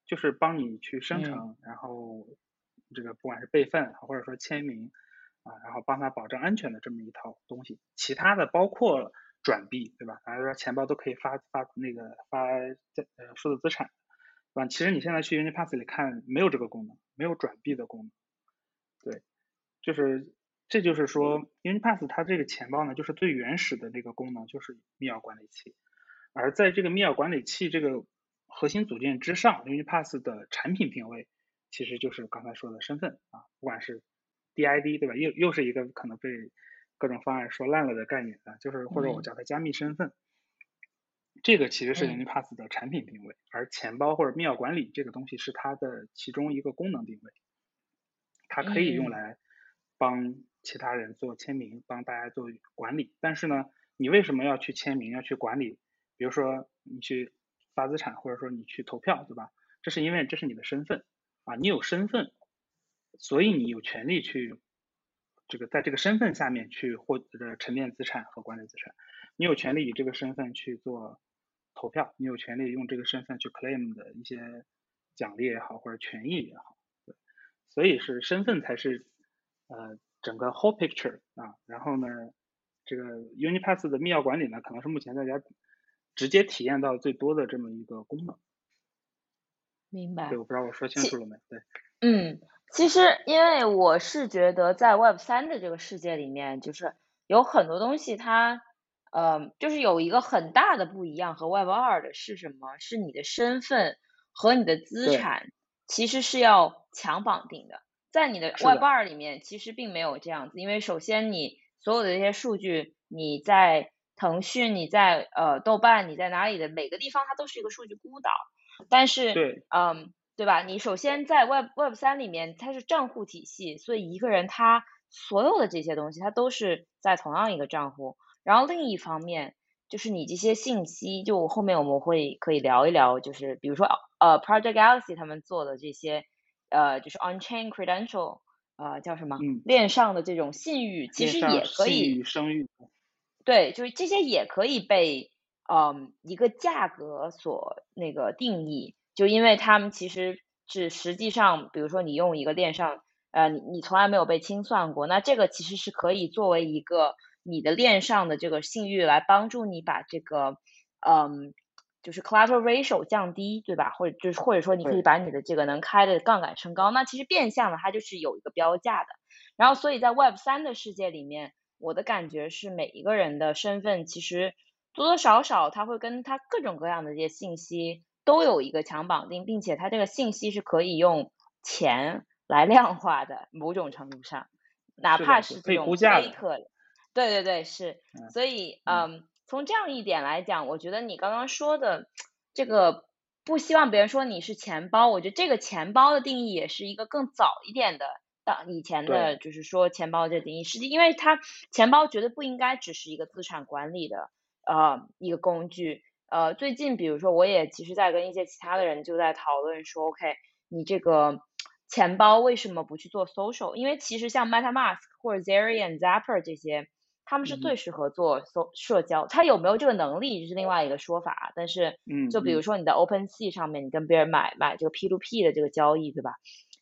就是帮你去生成，然后这个不管是备份或者说签名啊，然后帮他保证安全的这么一套东西，其他的包括转币，对吧？大家说钱包都可以发发那个发呃数字资产。啊，其实你现在去 Unipass 里看，没有这个功能，没有转币的功能。对，就是这就是说，Unipass 它这个钱包呢，就是最原始的这个功能就是密钥管理器。而在这个密钥管理器这个核心组件之上，Unipass 的产品定位其实就是刚才说的身份啊，不管是 DID 对吧？又又是一个可能被各种方案说烂了的概念啊，就是或者我叫它加密身份。这个其实是 Unipass 的产品定位，而钱包或者密钥管理这个东西是它的其中一个功能定位，它可以用来帮其他人做签名，帮大家做管理。但是呢，你为什么要去签名，要去管理？比如说你去发资产，或者说你去投票，对吧？这是因为这是你的身份啊，你有身份，所以你有权利去这个在这个身份下面去获得沉淀资产和管理资产，你有权利以这个身份去做。投票，你有权利用这个身份去 claim 的一些奖励也好，或者权益也好，对，所以是身份才是呃整个 whole picture 啊。然后呢，这个 Unipass 的密钥管理呢，可能是目前大家直接体验到最多的这么一个功能。明白。对，我不知道我说清楚了没？对。嗯，其实因为我是觉得在 Web 三的这个世界里面，就是有很多东西它。呃，就是有一个很大的不一样和 Web 二的是什么？是你的身份和你的资产其实是要强绑定的。在你的 Web 二里面，其实并没有这样子，因为首先你所有的这些数据，你在腾讯、你在呃豆瓣、你在哪里的每个地方，它都是一个数据孤岛。但是，对，嗯，对吧？你首先在 Web Web 三里面，它是账户体系，所以一个人他所有的这些东西，他都是在同样一个账户。然后另一方面，就是你这些信息，就后面我们会可以聊一聊，就是比如说呃，Project Galaxy 他们做的这些呃，就是 On-chain credential，呃，叫什么？链上的这种信誉，其实也可以。声誉。对，就是这些也可以被嗯一个价格所那个定义，就因为他们其实是实际上，比如说你用一个链上，呃，你你从来没有被清算过，那这个其实是可以作为一个。你的链上的这个信誉来帮助你把这个，嗯，就是 collateral ratio 降低，对吧？或者就是或者说你可以把你的这个能开的杠杆升高。那其实变相的它就是有一个标价的。然后所以在 Web 三的世界里面，我的感觉是每一个人的身份其实多多少少他会跟他各种各样的这些信息都有一个强绑定，并且它这个信息是可以用钱来量化的，某种程度上，哪怕是这种 fake。对对对，是，所以嗯，从这样一点来讲，我觉得你刚刚说的这个不希望别人说你是钱包，我觉得这个钱包的定义也是一个更早一点的，当以前的就是说钱包这定义，实际因为它钱包绝对不应该只是一个资产管理的呃一个工具，呃，最近比如说我也其实在跟一些其他的人就在讨论说，OK，你这个钱包为什么不去做 social？因为其实像 MetaMask 或者 Zerion、Zapper 这些。他们是最适合做社社交，他有没有这个能力是另外一个说法。但是，嗯，就比如说你在 OpenSea 上面，你跟别人买买这个 P2P 的这个交易，对吧？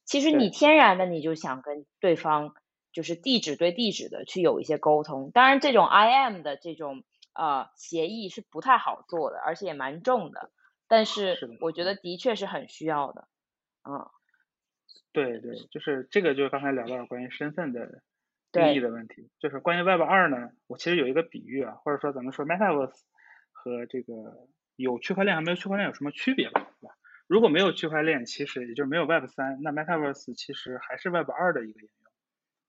其实你天然的你就想跟对方就是地址对地址的去有一些沟通。当然，这种 IM 的这种呃协议是不太好做的，而且也蛮重的。但是我觉得的确是很需要的。嗯，对对，就是这个，就是刚才聊到关于身份的。定义的问题就是关于 Web 二呢，我其实有一个比喻啊，或者说咱们说 Metaverse 和这个有区块链和没有区块链有什么区别吧，对吧？如果没有区块链，其实也就是没有 Web 三，那 Metaverse 其实还是 Web 二的一个应用，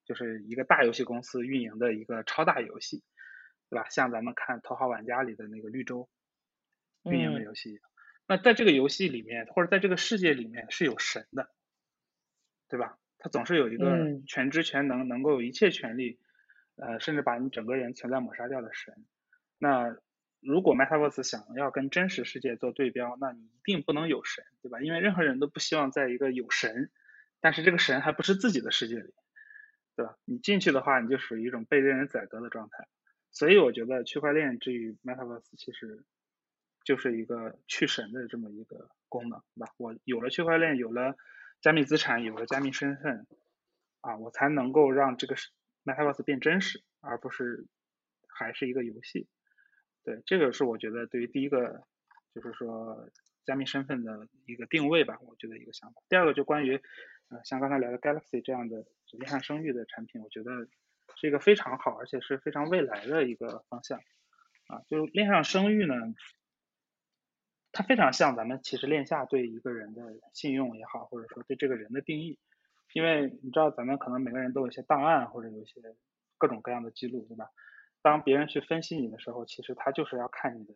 就是一个大游戏公司运营的一个超大游戏，对吧？像咱们看《头号玩家》里的那个绿洲运营的游戏一样。那在这个游戏里面，或者在这个世界里面是有神的，对吧？他总是有一个全知全能、能够有一切权利，呃，甚至把你整个人存在抹杀掉的神。那如果 Metaverse 想要跟真实世界做对标，那你一定不能有神，对吧？因为任何人都不希望在一个有神但是这个神还不是自己的世界里，对吧？你进去的话，你就属于一种被任人宰割的状态。所以我觉得区块链至于 Metaverse 其实就是一个去神的这么一个功能，对吧？我有了区块链，有了加密资产，有了加密身份，啊，我才能够让这个 Metaverse 变真实，而不是还是一个游戏。对，这个是我觉得对于第一个就是说加密身份的一个定位吧，我觉得一个想法。第二个就关于呃像刚才聊的 Galaxy 这样的链上声誉的产品，我觉得。是一个非常好，而且是非常未来的一个方向啊！就是链上声誉呢，它非常像咱们其实链下对一个人的信用也好，或者说对这个人的定义，因为你知道咱们可能每个人都有一些档案或者有一些各种各样的记录，对吧？当别人去分析你的时候，其实他就是要看你的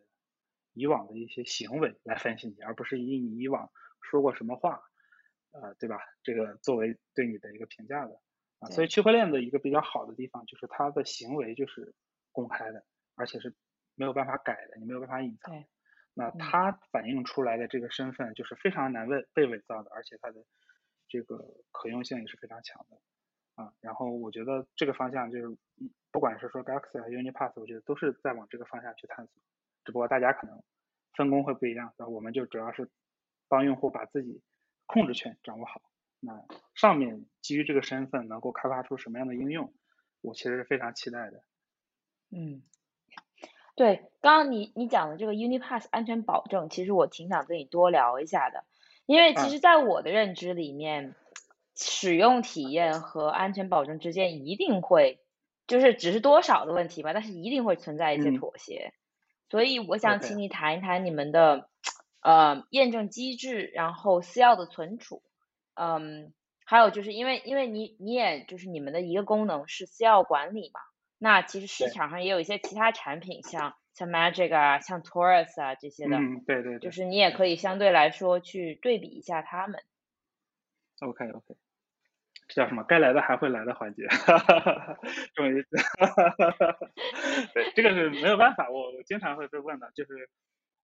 以往的一些行为来分析你，而不是以你以往说过什么话，呃，对吧？这个作为对你的一个评价的。啊，所以区块链的一个比较好的地方就是它的行为就是公开的，而且是没有办法改的，你没有办法隐藏。那它反映出来的这个身份就是非常难被被伪造的，而且它的这个可用性也是非常强的。啊，然后我觉得这个方向就是，不管是说 Galaxy 还是 Unipass，我觉得都是在往这个方向去探索。只不过大家可能分工会不一样，那我们就主要是帮用户把自己控制权掌握好。那上面基于这个身份能够开发出什么样的应用，我其实是非常期待的。嗯，对，刚刚你你讲的这个 Unipass 安全保证，其实我挺想跟你多聊一下的，因为其实在我的认知里面，使用体验和安全保证之间一定会，就是只是多少的问题吧，但是一定会存在一些妥协。所以我想请你谈一谈你们的呃验证机制，然后私钥的存储。嗯，还有就是因为因为你你也就是你们的一个功能是私钥管理嘛，那其实市场上也有一些其他产品，像像 Magic 啊，像 Taurus 啊这些的，嗯，对对，就是你也可以相对来说去对比一下他们。OK OK，这叫什么？该来的还会来的环节，哈哈哈终于，哈哈哈哈哈。对，这个是没有办法，我我经常会被问的，就是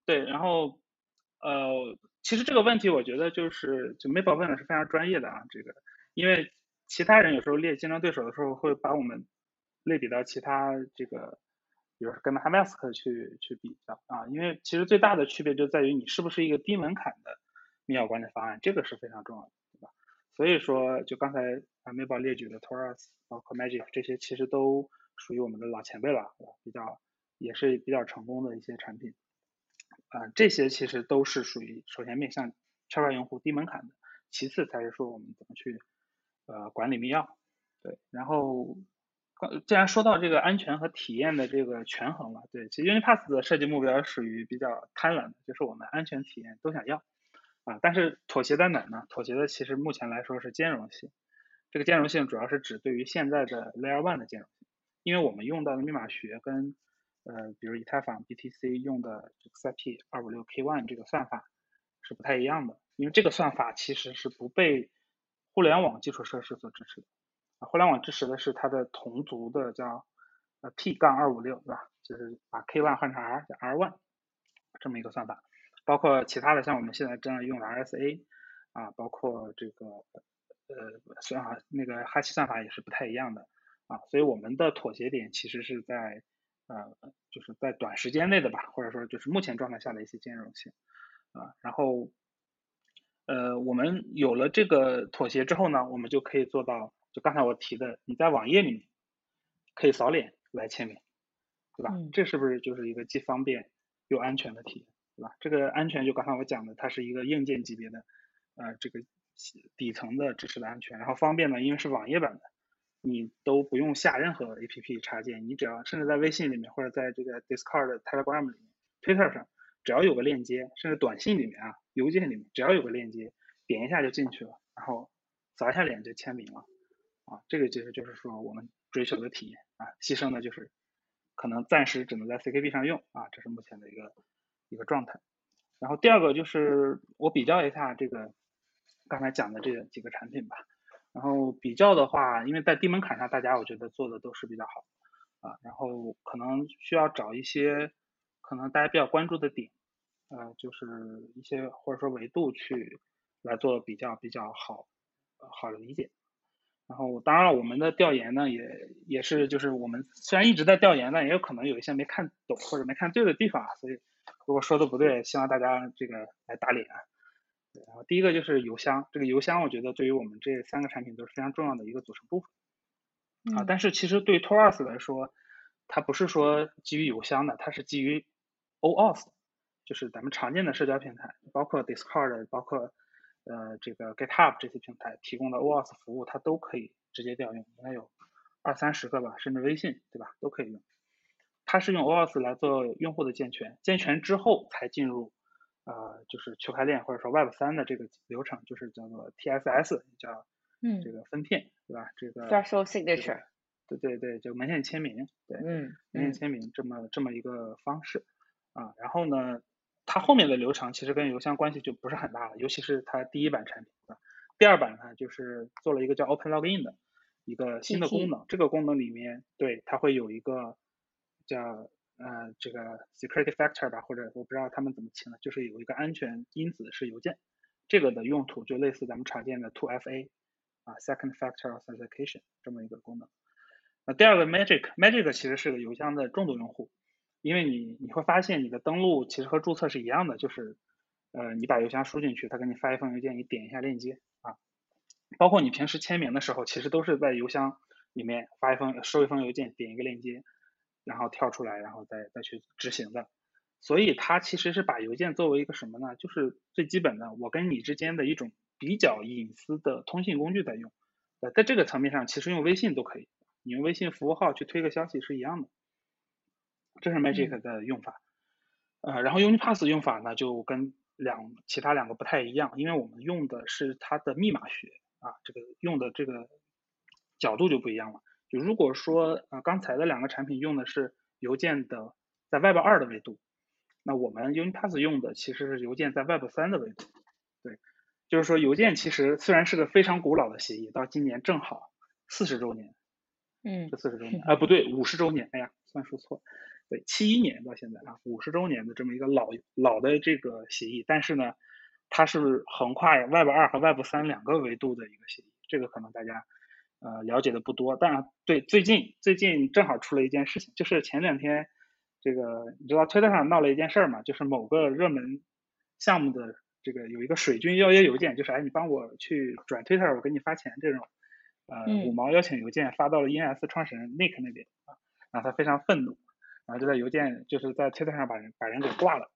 对，然后呃。其实这个问题，我觉得就是就 Mabel 问的是非常专业的啊，这个，因为其他人有时候列竞争对手的时候，会把我们类比到其他这个，比如说跟 MetaMask 去去比较啊，因为其实最大的区别就在于你是不是一个低门槛的密钥管理方案，这个是非常重要的，对吧？所以说，就刚才啊 Mabel 列举的 Taurus，包括 Magic 这些，其实都属于我们的老前辈了，比较也是比较成功的一些产品。啊，这些其实都是属于首先面向圈外用户低门槛的，其次才是说我们怎么去呃管理密钥，对，然后既然说到这个安全和体验的这个权衡了，对，其实 Unipass 的设计目标属于比较贪婪的，就是我们安全体验都想要。啊，但是妥协在哪呢？妥协的其实目前来说是兼容性，这个兼容性主要是指对于现在的 Layer One 的兼容性，因为我们用到的密码学跟呃，比如以太坊 BTC 用的 XIP 二五六 K one 这个算法是不太一样的，因为这个算法其实是不被互联网基础设施所支持的。啊，互联网支持的是它的同族的叫呃 P 杠二五六，对吧？就是把 K one 换成 R 叫 R one 这么一个算法，包括其他的像我们现在正在用的 RSA 啊，包括这个呃算法那个哈希算法也是不太一样的啊，所以我们的妥协点其实是在。呃，就是在短时间内的吧，或者说就是目前状态下的一些兼容性啊，然后呃，我们有了这个妥协之后呢，我们就可以做到，就刚才我提的，你在网页里面可以扫脸来签名，对吧？这是不是就是一个既方便又安全的体验，对吧？这个安全就刚才我讲的，它是一个硬件级别的呃这个底层的支持的安全，然后方便呢，因为是网页版的。你都不用下任何 A P P 插件，你只要甚至在微信里面或者在这个 Discord、Telegram 里面、Twitter 上，只要有个链接，甚至短信里面啊、邮件里面，只要有个链接，点一下就进去了，然后扫一下脸就签名了，啊，这个其实就是说我们追求的体验啊，牺牲的就是可能暂时只能在 C K B 上用啊，这是目前的一个一个状态。然后第二个就是我比较一下这个刚才讲的这几个产品吧。然后比较的话，因为在低门槛上，大家我觉得做的都是比较好啊。然后可能需要找一些可能大家比较关注的点，呃，就是一些或者说维度去来做比较比较好好理解。然后当然了，我们的调研呢也也是就是我们虽然一直在调研，但也有可能有一些没看懂或者没看对的地方，所以如果说的不对，希望大家这个来打脸。然后第一个就是邮箱，这个邮箱我觉得对于我们这三个产品都是非常重要的一个组成部分啊。但是其实对 ToRus 来说，它不是说基于邮箱的，它是基于 OAuth，就是咱们常见的社交平台，包括 Discord，包括。呃，这个 GitHub 这些平台提供的 OAuth 服务，它都可以直接调用，应该有二三十个吧，甚至微信，对吧？都可以用。它是用 OAuth 来做用户的健全，健全之后才进入呃，就是区块链或者说 Web 三的这个流程，就是叫做 TSS，叫嗯这个分片，对吧？这个 Threshold Signature，对对对，就门限签名，对，嗯，门限签名这么这么一个方式啊，然后呢？它后面的流程其实跟邮箱关系就不是很大了，尤其是它第一版产品啊。第二版呢，就是做了一个叫 Open Login 的一个新的功能。这个功能里面，对它会有一个叫呃这个 Security Factor 吧，或者我不知道他们怎么称的，就是有一个安全因子是邮件。这个的用途就类似咱们常见的 two FA 啊 Second Factor Authentication 这么一个功能。那第二个 Magic，Magic 其实是个邮箱的重度用户。因为你你会发现你的登录其实和注册是一样的，就是呃你把邮箱输进去，他给你发一封邮件，你点一下链接啊。包括你平时签名的时候，其实都是在邮箱里面发一封收一封邮件，点一个链接，然后跳出来，然后再再去执行的。所以它其实是把邮件作为一个什么呢？就是最基本的我跟你之间的一种比较隐私的通信工具在用。呃，在这个层面上，其实用微信都可以，你用微信服务号去推个消息是一样的。这是 Magic 的用法，呃，然后 UniPass 用法呢就跟两其他两个不太一样，因为我们用的是它的密码学啊，这个用的这个角度就不一样了。就如果说呃刚才的两个产品用的是邮件的在 Web 二的维度，那我们 UniPass 用的其实是邮件在 Web 三的维度。对，就是说邮件其实虽然是个非常古老的协议，到今年正好四十周年，嗯，这四十周年，啊不对，五十周年，哎呀，算数错。对，七一年到现在啊，五十周年的这么一个老老的这个协议，但是呢，它是横跨 Web 二和 Web 三两个维度的一个协议，这个可能大家呃了解的不多。但对，最近最近正好出了一件事情，就是前两天这个你知道推特上闹了一件事儿嘛，就是某个热门项目的这个有一个水军邀约邮件，就是哎你帮我去转推特，我给你发钱这种呃五毛邀请邮件发到了 ENS 创始人 Nick 那边啊，然后他非常愤怒。然后就在邮件，就是在推特上把人把人给挂了，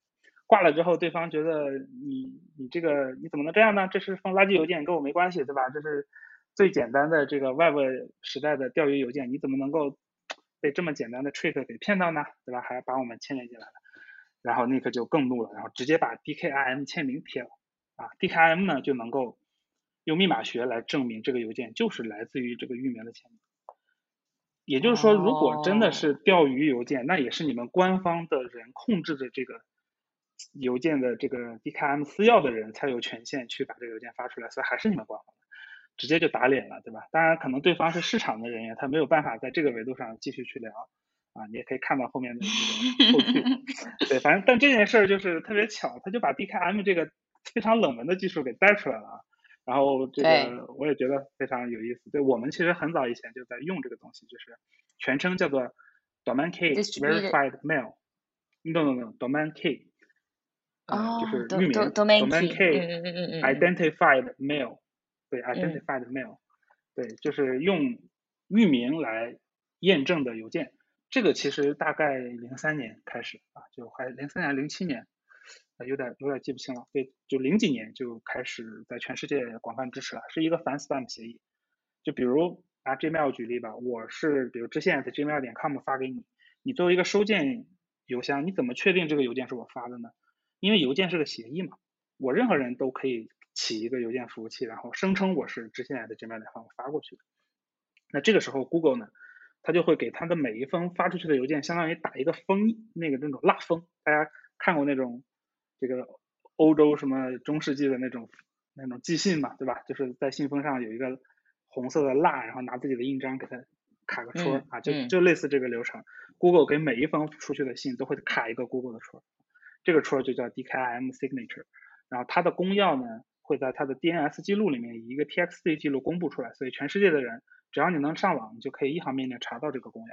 挂了之后，对方觉得你你这个你怎么能这样呢？这是封垃圾邮件，跟我没关系，对吧？这是最简单的这个 Web 时代的钓鱼邮件，你怎么能够被这么简单的 trick 给骗到呢？对吧？还把我们牵连进来了，然后 Nick 就更怒了，然后直接把 DKIM 签名贴了啊，DKIM 呢就能够用密码学来证明这个邮件就是来自于这个域名的签名。也就是说，如果真的是钓鱼邮件，那也是你们官方的人控制着这个邮件的这个 DKIM 私钥的人才有权限去把这个邮件发出来，所以还是你们官方的，直接就打脸了，对吧？当然，可能对方是市场的人员，他没有办法在这个维度上继续去聊啊。你也可以看到后面的这个 后续，对，反正但这件事儿就是特别巧，他就把 DKIM 这个非常冷门的技术给带出来了啊。然后这个我也觉得非常有意思。对我们其实很早以前就在用这个东西，就是全称叫做 Domain Key Verified Mail。No no no，Domain Key。哦。就是域名 Domain Key Identified Mail。对，Identified Mail。对，就是用域名来验证的邮件。这个其实大概零三年开始啊，就还零三年零七年。有点有点记不清了，对，就零几年就开始在全世界广泛支持了，是一个反 spam 协议。就比如拿 Gmail 举例吧，我是比如支线在 gmail 点 com 发给你，你作为一个收件邮箱，你怎么确定这个邮件是我发的呢？因为邮件是个协议嘛，我任何人都可以起一个邮件服务器，然后声称我是直线在 gmail 点 com 发过去的。那这个时候 Google 呢，它就会给它的每一封发出去的邮件，相当于打一个封，那个那种蜡封，大家看过那种？这个欧洲什么中世纪的那种那种寄信嘛，对吧？就是在信封上有一个红色的蜡，然后拿自己的印章给它卡个戳啊，就就类似这个流程。Google 给每一封出去的信都会卡一个 Google 的戳，这个戳就叫 DKIM signature。然后它的公钥呢会在它的 DNS 记录里面以一个 TXT 记录公布出来，所以全世界的人只要你能上网，你就可以一行命令查到这个公钥。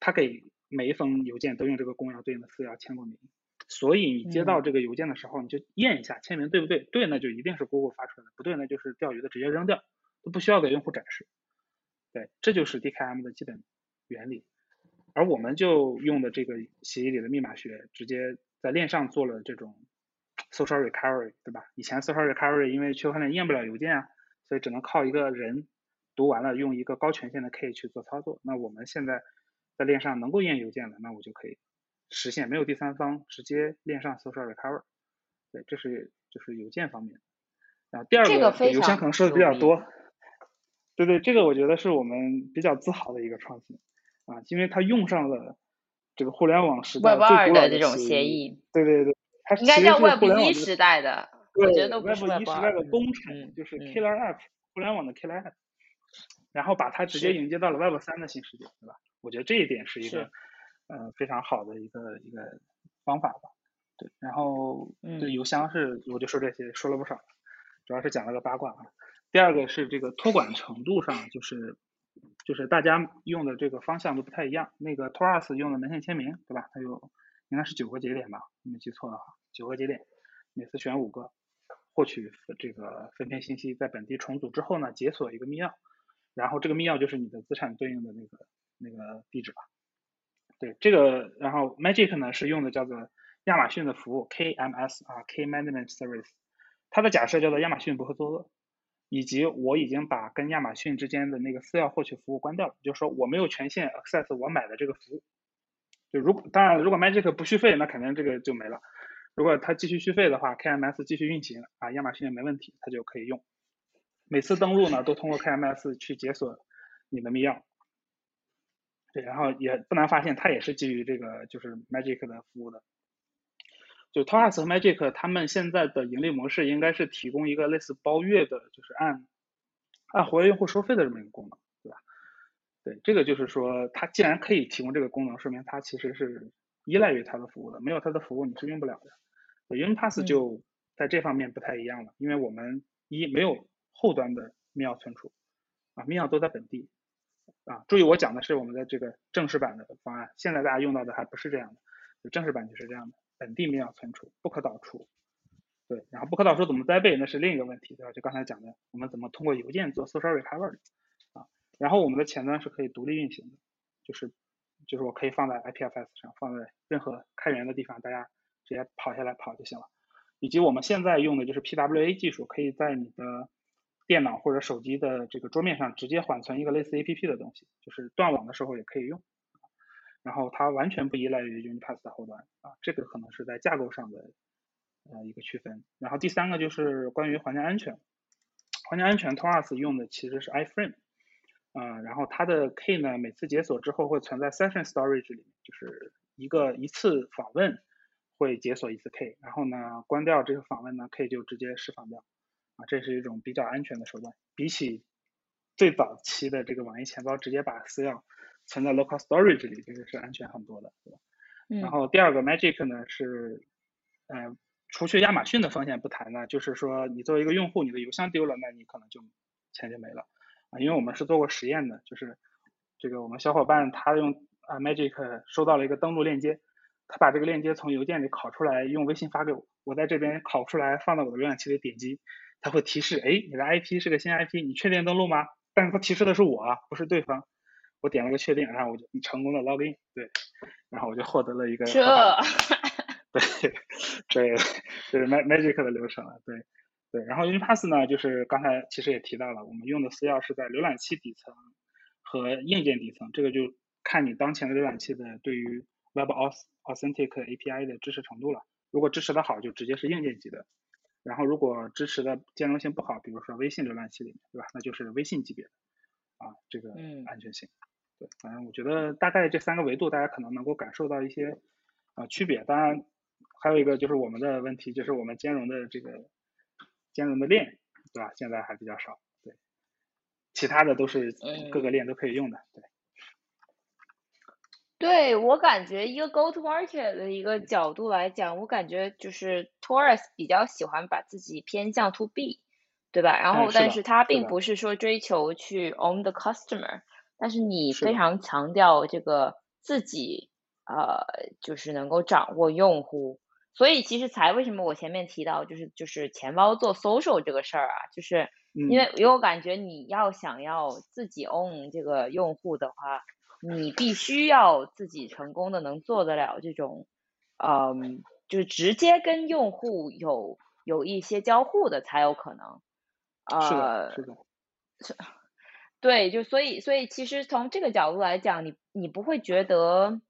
他给每一封邮件都用这个公钥对应的私钥签过名，所以你接到这个邮件的时候，你就验一下签名对不对，对那就一定是 Google 发出来的，不对那就是钓鱼的直接扔掉，都不需要给用户展示。对，这就是 DKIM 的基本原理。而我们就用的这个协议里的密码学，直接在链上做了这种 social recovery，对吧？以前 social recovery 因为区块链验不了邮件啊，所以只能靠一个人读完了，用一个高权限的 key 去做操作。那我们现在在链上能够验邮件了，那我就可以实现没有第三方，直接链上 social recovery。对，这是就是邮件方面。然后第二个邮箱可能说的比较多。对对，这个我觉得是我们比较自豪的一个创新。啊，因为它用上了这个互联网时代最古老的这种协议，对对对，它应该叫 Web 一时代的，我觉得都 Web 一时代的工程，就是 Killer App，互联网的 Killer App，然后把它直接迎接到了 Web 三的新世界，对吧？我觉得这一点是一个呃非常好的一个一个方法吧。对，然后对邮箱是我就说这些，说了不少，主要是讲了个八卦啊。第二个是这个托管程度上，就是。就是大家用的这个方向都不太一样。那个 Torus 用的门线签名，对吧？它有应该是九个节点吧，没记错的话，九个节点，每次选五个，获取这个分片信息，在本地重组之后呢，解锁一个密钥，然后这个密钥就是你的资产对应的那个那个地址吧。对，这个然后 Magic 呢是用的叫做亚马逊的服务 KMS 啊，K Management Service，它的假设叫做亚马逊不会作恶。以及我已经把跟亚马逊之间的那个私钥获取服务关掉了，就是说我没有权限 access 我买的这个服务。就如当然如果 Magic 不续费，那肯定这个就没了。如果它继续续费的话，KMS 继续运行啊，亚马逊也没问题，它就可以用。每次登录呢，都通过 KMS 去解锁你的密钥。对，然后也不难发现，它也是基于这个就是 Magic 的服务的。就 Torus 和 Magic 他们现在的盈利模式应该是提供一个类似包月的，就是按按活跃用户收费的这么一个功能，对吧？对，这个就是说，它既然可以提供这个功能，说明它其实是依赖于它的服务的，没有它的服务你是用不了的。Unipass 就在这方面不太一样了，因为我们一没有后端的密钥存储，啊，密钥都在本地，啊，注意我讲的是我们的这个正式版的方案，现在大家用到的还不是这样的，正式版就是这样的。本地密钥存储不可导出，对，然后不可导出怎么栽备那是另一个问题，对吧？就刚才讲的，我们怎么通过邮件做 social recovery 啊？然后我们的前端是可以独立运行的，就是就是我可以放在 IPFS 上，放在任何开源的地方，大家直接跑下来跑就行了。以及我们现在用的就是 PWA 技术，可以在你的电脑或者手机的这个桌面上直接缓存一个类似 APP 的东西，就是断网的时候也可以用。然后它完全不依赖于 Unipass 的后端啊，这个可能是在架构上的呃一个区分。然后第三个就是关于环境安全，环境安全 Torus 用的其实是 iframe，啊，然后它的 key 呢每次解锁之后会存在 session storage 里面，就是一个一次访问会解锁一次 key，然后呢关掉这个访问呢 key 就直接释放掉，啊，这是一种比较安全的手段，比起最早期的这个网易钱包直接把私钥存在 local storage 里，这个是安全很多的，对吧？然后第二个 Magic 呢是，嗯，除去亚马逊的风险不谈呢，就是说你作为一个用户，你的邮箱丢了，那你可能就钱就没了啊。因为我们是做过实验的，就是这个我们小伙伴他用啊 Magic 收到了一个登录链接，他把这个链接从邮件里拷出来，用微信发给我，我在这边拷出来放到我的浏览器里点击，它会提示，哎，你的 IP 是个新 IP，你确定登录吗？但是它提示的是我，不是对方。我点了个确定，然后我就成功的 login，对，然后我就获得了一个这，对，这这是 magic 的流程了，对，对，然后 Unipass 呢，就是刚才其实也提到了，我们用的私钥是在浏览器底层和硬件底层，这个就看你当前的浏览器的对于 Web Authentic API 的支持程度了，如果支持的好，就直接是硬件级的，然后如果支持的兼容性不好，比如说微信浏览器里面，对吧？那就是微信级别的，啊，这个安全性。对，反正我觉得大概这三个维度，大家可能能够感受到一些啊区别。当然，还有一个就是我们的问题，就是我们兼容的这个兼容的链，对吧？现在还比较少。对，其他的都是各个链都可以用的。对。对我感觉一个 go to market 的一个角度来讲，我感觉就是 Taurus 比较喜欢把自己偏向 to B，对吧？然后，但是他并不是说追求去 own the customer，但是你非常强调这个自己呃，就是能够掌握用户。所以其实才为什么我前面提到就是就是钱包做 social 这个事儿啊，就是因为因为我感觉你要想要自己 own 这个用户的话。你必须要自己成功的能做得了这种，嗯，就是直接跟用户有有一些交互的才有可能，呃，是的，是，对，就所以所以其实从这个角度来讲，你你不会觉得，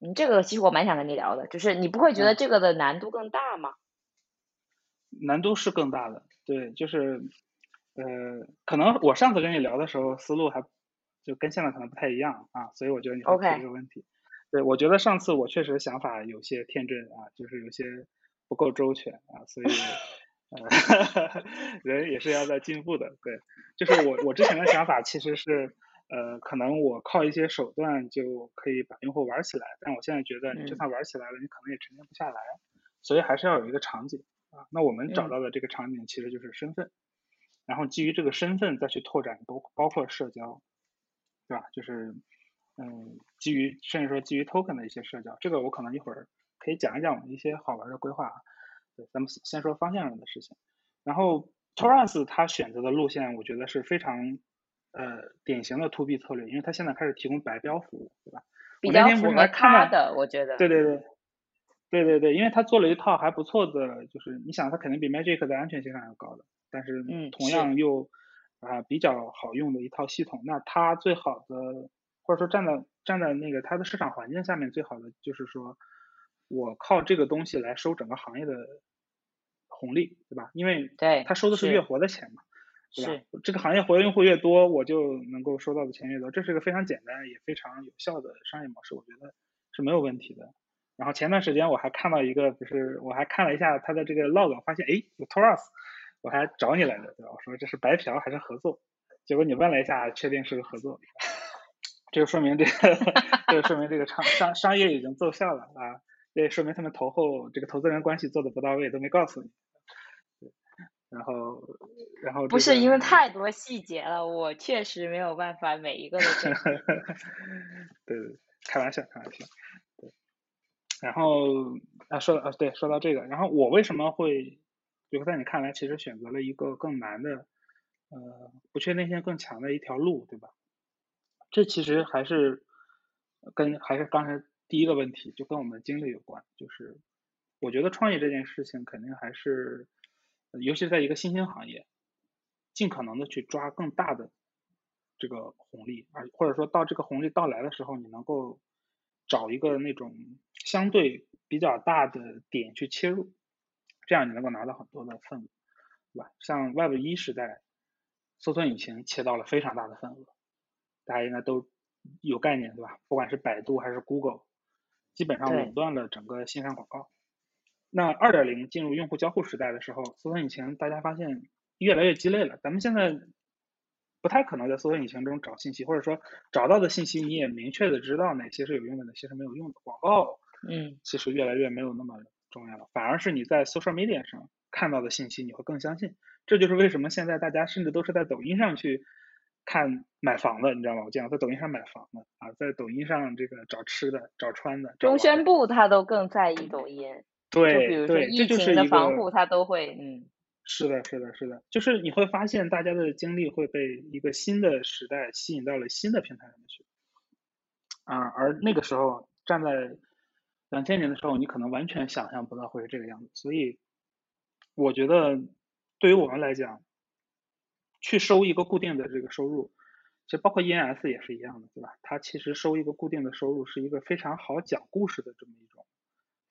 嗯，这个其实我蛮想跟你聊的，就是你不会觉得这个的难度更大吗？难度是更大的，对，就是，呃，可能我上次跟你聊的时候思路还。就跟现在可能不太一样啊，所以我觉得你会提这个问题。对，我觉得上次我确实想法有些天真啊，就是有些不够周全啊，所以 呃，人也是要在进步的。对，就是我我之前的想法其实是呃，可能我靠一些手段就可以把用户玩起来，但我现在觉得你就算玩起来了，你可能也沉淀不下来，所以还是要有一个场景啊。那我们找到的这个场景其实就是身份，然后基于这个身份再去拓展，包包括社交。对吧？就是，嗯，基于甚至说基于 token 的一些社交，这个我可能一会儿可以讲一讲我们一些好玩的规划。对，咱们先说方向上的事情。然后 Taurus 它选择的路线，我觉得是非常呃典型的 to B 策略，因为它现在开始提供白标服务，对吧？比较符合他的，我觉得。对对对，对对对，因为他做了一套还不错的，就是你想，它肯定比 Magic 在安全性上要高的，但是同样又。啊，比较好用的一套系统。那它最好的，或者说站在站在那个它的市场环境下面，最好的就是说，我靠这个东西来收整个行业的红利，对吧？因为对它收的是月活的钱嘛，对吧？这个行业活跃用户越多，我就能够收到的钱越多，这是个非常简单也非常有效的商业模式，我觉得是没有问题的。然后前段时间我还看到一个，就是我还看了一下它的这个 log，发现哎有 Taurus。我还找你来着，对吧？我说这是白嫖还是合作？结果你问了一下，确定是个合作。这就说明这个，这就说明这个商商商业已经奏效了啊！这说明他们投后这个投资人关系做的不到位，都没告诉你。然后，然后不是因为太多细节了，我确实没有办法每一个都。对 对，开玩笑，开玩笑。对。然后啊，说啊，对，说到这个，然后我为什么会？比如在你看来，其实选择了一个更难的，呃，不确定性更强的一条路，对吧？这其实还是跟还是刚才第一个问题，就跟我们的经历有关。就是我觉得创业这件事情，肯定还是，尤其在一个新兴行业，尽可能的去抓更大的这个红利，而或者说到这个红利到来的时候，你能够找一个那种相对比较大的点去切入。这样你能够拿到很多的份额，对吧？像 Web 一时代，搜索引擎切到了非常大的份额，大家应该都有概念，对吧？不管是百度还是 Google，基本上垄断了整个线上广告。那二点零进入用户交互时代的时候，搜索引擎大家发现越来越鸡肋了。咱们现在不太可能在搜索引擎中找信息，或者说找到的信息你也明确的知道哪些是有用的，哪些是没有用的。广告，嗯，其实越来越没有那么。重要，反而是你在 social media 上看到的信息，你会更相信。这就是为什么现在大家甚至都是在抖音上去看买房的，你知道吗？我讲在抖音上买房的啊，在抖音上这个找吃的、找穿的。中宣部他都更在意抖音，对，比如说疫情的防护，他都会，嗯。是的，是的，是的，就是你会发现大家的精力会被一个新的时代吸引到了新的平台上面去，啊，而那个时候站在。两千年的时候，你可能完全想象不到会是这个样子，所以我觉得对于我们来讲，去收一个固定的这个收入，其实包括 ENS 也是一样的，对吧？它其实收一个固定的收入是一个非常好讲故事的这么一种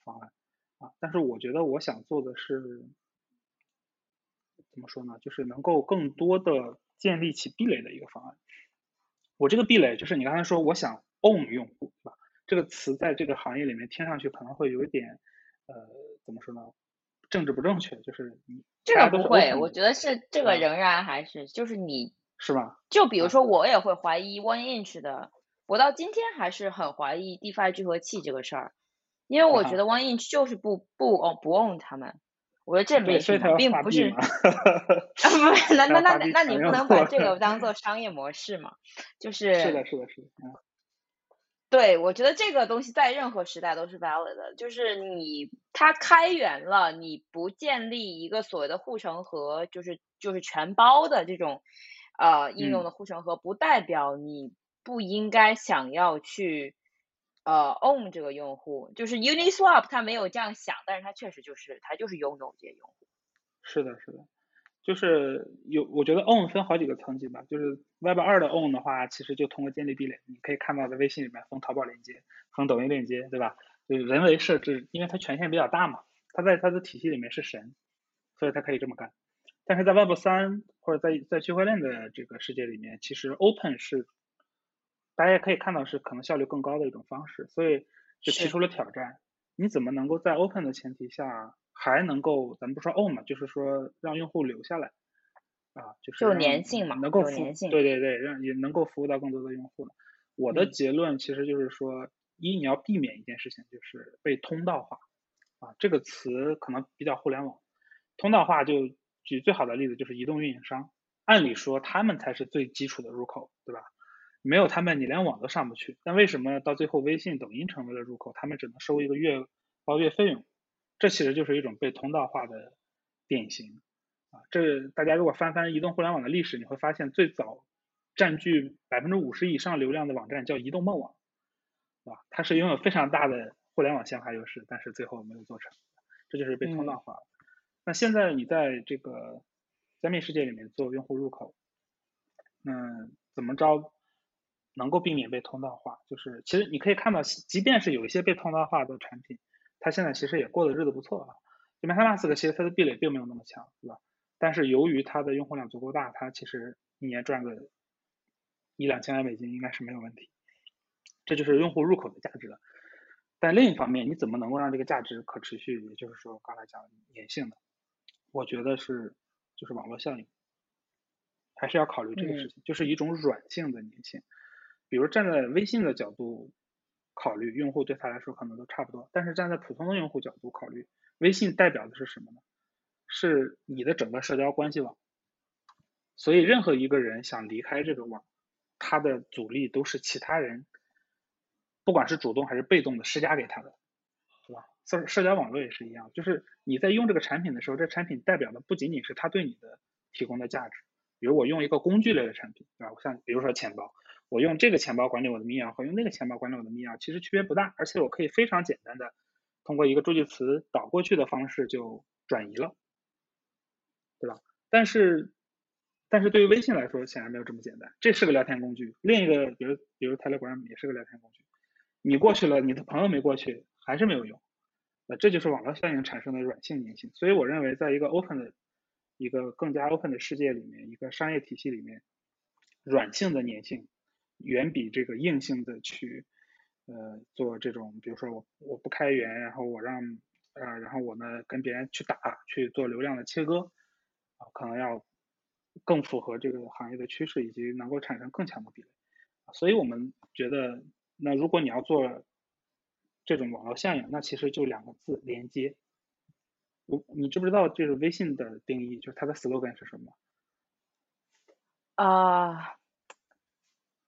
方案啊。但是我觉得我想做的是怎么说呢？就是能够更多的建立起壁垒的一个方案。我这个壁垒就是你刚才说，我想 own 用户，对吧？这个词在这个行业里面听上去可能会有一点，呃，怎么说呢？政治不正确，就是你这个不会，我觉得是这个仍然还是就是你是吧？就比如说我也会怀疑 One Inch 的我到今天还是很怀疑 DeFi 聚合器这个事儿，因为我觉得 OneInch 就是不不不 own 他们。我觉得这没什么，并 不是。啊不，那那那那你不能把这个当做商业模式嘛？就是。是的，是的，是的。对，我觉得这个东西在任何时代都是 valid 的，就是你它开源了，你不建立一个所谓的护城河，就是就是全包的这种呃应用的护城河，不代表你不应该想要去呃 own 这个用户。就是 Uniswap 它没有这样想，但是它确实就是它就是拥有这些用户。是的，是的。就是有，我觉得 own 分好几个层级吧。就是 Web 二的 own 的话，其实就通过建立壁垒，你可以看到在微信里面封淘宝链接、封抖音链接，对吧？就是人为设置，因为它权限比较大嘛，它在它的体系里面是神，所以它可以这么干。但是在 Web 三或者在在区块链的这个世界里面，其实 open 是大家也可以看到是可能效率更高的一种方式，所以就提出了挑战。你怎么能够在 open 的前提下？还能够，咱们不说 own 嘛，就是说让用户留下来，啊，就是有粘性嘛，能够服，对对对，让也能够服务到更多的用户。我的结论其实就是说，一你要避免一件事情，就是被通道化，啊，这个词可能比较互联网。通道化就举最好的例子就是移动运营商，按理说他们才是最基础的入口，对吧？没有他们你连网都上不去。但为什么到最后微信、抖音成为了入口，他们只能收一个月包月费用？这其实就是一种被通道化的典型啊！这大家如果翻翻移动互联网的历史，你会发现最早占据百分之五十以上流量的网站叫移动梦网，啊，它是拥有非常大的互联网先发优势，但是最后没有做成，这就是被通道化了。那现在你在这个加密世界里面做用户入口，那怎么着能够避免被通道化？就是其实你可以看到，即便是有一些被通道化的产品。它现在其实也过的日子不错啊，就 MetaMask 其实它的壁垒并没有那么强，对吧？但是由于它的用户量足够大，它其实一年赚个一两千万美金应该是没有问题，这就是用户入口的价值了。但另一方面，你怎么能够让这个价值可持续？也就是说刚才讲的粘性的，我觉得是就是网络效应，还是要考虑这个事情，就是一种软性的粘性。比如站在微信的角度。考虑用户对他来说可能都差不多，但是站在普通的用户角度考虑，微信代表的是什么呢？是你的整个社交关系网。所以任何一个人想离开这个网，他的阻力都是其他人，不管是主动还是被动的施加给他的，对吧？社社交网络也是一样，就是你在用这个产品的时候，这产品代表的不仅仅是他对你的提供的价值。比如我用一个工具类的产品，对吧？像比如说钱包。我用这个钱包管理我的密钥和用那个钱包管理我的密钥其实区别不大，而且我可以非常简单的通过一个助记词导过去的方式就转移了，对吧？但是，但是对于微信来说显然没有这么简单，这是个聊天工具。另一个，比如比如 Telegram 也是个聊天工具，你过去了，你的朋友没过去还是没有用，那这就是网络效应产生的软性粘性。所以我认为，在一个 open 的一个更加 open 的世界里面，一个商业体系里面，软性的粘性。远比这个硬性的去，呃，做这种，比如说我我不开源，然后我让，呃，然后我呢跟别人去打，去做流量的切割，啊，可能要更符合这个行业的趋势，以及能够产生更强的壁垒。所以我们觉得，那如果你要做这种网络效应，那其实就两个字：连接。我你知不知道，就是微信的定义，就是它的 slogan 是什么？啊。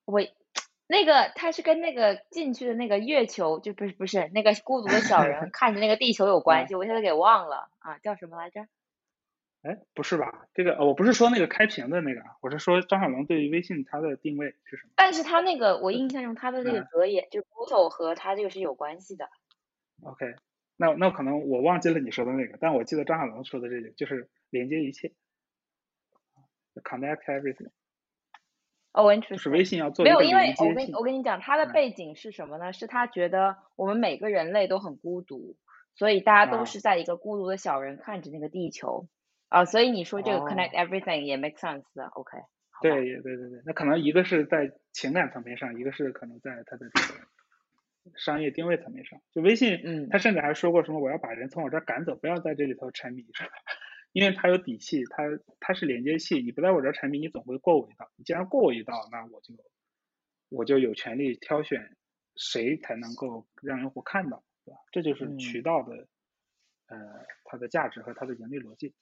我 那个他是跟那个进去的那个月球，就不是不是那个孤独的小人 看着那个地球有关系，我现在给忘了啊，叫什么来着？哎，不是吧？这个我不是说那个开屏的那个，我是说张小龙对于微信它的定位是什么？但是他那个我印象中他的那个格言，就 Google 和他这个是有关系的。OK，那那可能我忘记了你说的那个，但我记得张小龙说的这个就是连接一切，Connect everything。哦，完全是微信要做没有，因为我跟我跟你讲，它的背景是什么呢？是他觉得我们每个人类都很孤独，所以大家都是在一个孤独的小人看着那个地球啊，所以你说这个 connect everything 也 make sense 的，OK？对，对对对，那可能一个是在情感层面上，一个是可能在它的这个商业定位层面上。就微信，嗯，他甚至还说过什么，我要把人从我这儿赶走，不要在这里头沉迷，是吧？因为它有底气，它它是连接器，你不在我这儿产品，你总会过我一道。你既然过我一道，那我就我就有权利挑选谁才能够让用户看到，对吧？这就是渠道的，呃，它的价值和它的盈利逻辑。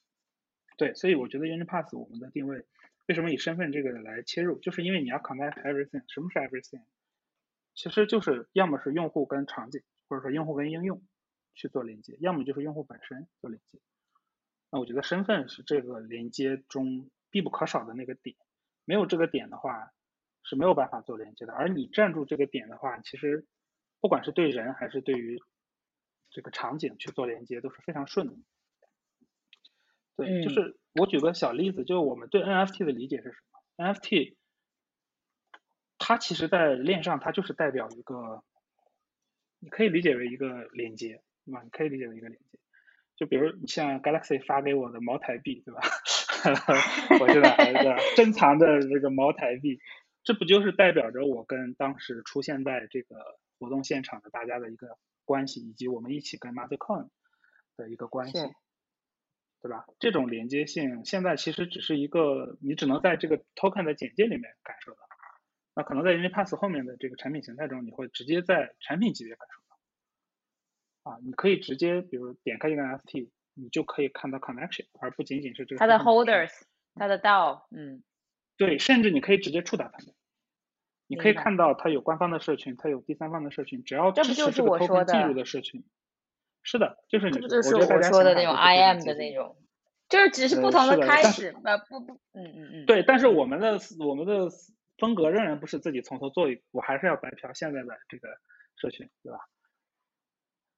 对，所以我觉得 UniPass 我们的定位，为什么以身份这个来切入，就是因为你要 connect everything。什么是 everything？其实就是要么是用户跟场景，或者说用户跟应用去做连接，要么就是用户本身做连接。那我觉得身份是这个连接中必不可少的那个点，没有这个点的话是没有办法做连接的。而你站住这个点的话，其实不管是对人还是对于这个场景去做连接都是非常顺的。对，就是我举个小例子，就是我们对 NFT 的理解是什么？NFT 它其实在链上它就是代表一个，你可以理解为一个连接，对吧？你可以理解为一个连接。就比如你像 Galaxy 发给我的茅台币，对吧？我现在还在珍藏的这个茅台币，这不就是代表着我跟当时出现在这个活动现场的大家的一个关系，以及我们一起跟 Mastercoin 的一个关系，对吧？这种连接性现在其实只是一个，你只能在这个 Token 的简介里面感受到，那可能在 UniPass 后面的这个产品形态中，你会直接在产品级别感受。啊，你可以直接比如点开一个 NFT，你就可以看到 connection，而不仅仅是这个它的 holders，它的 DAO，嗯，对，甚至你可以直接触达他们，你可以看到它有官方的社群，它有第三方的社群，只要支持这个 token 进入的社群，是的，就是你，这就是我说的那种 IM 的那种，就是只是不同的开始，呃，不不，嗯嗯嗯，对，但是我们的我们的风格仍然不是自己从头做一，我还是要白嫖现在的这个社群，对吧？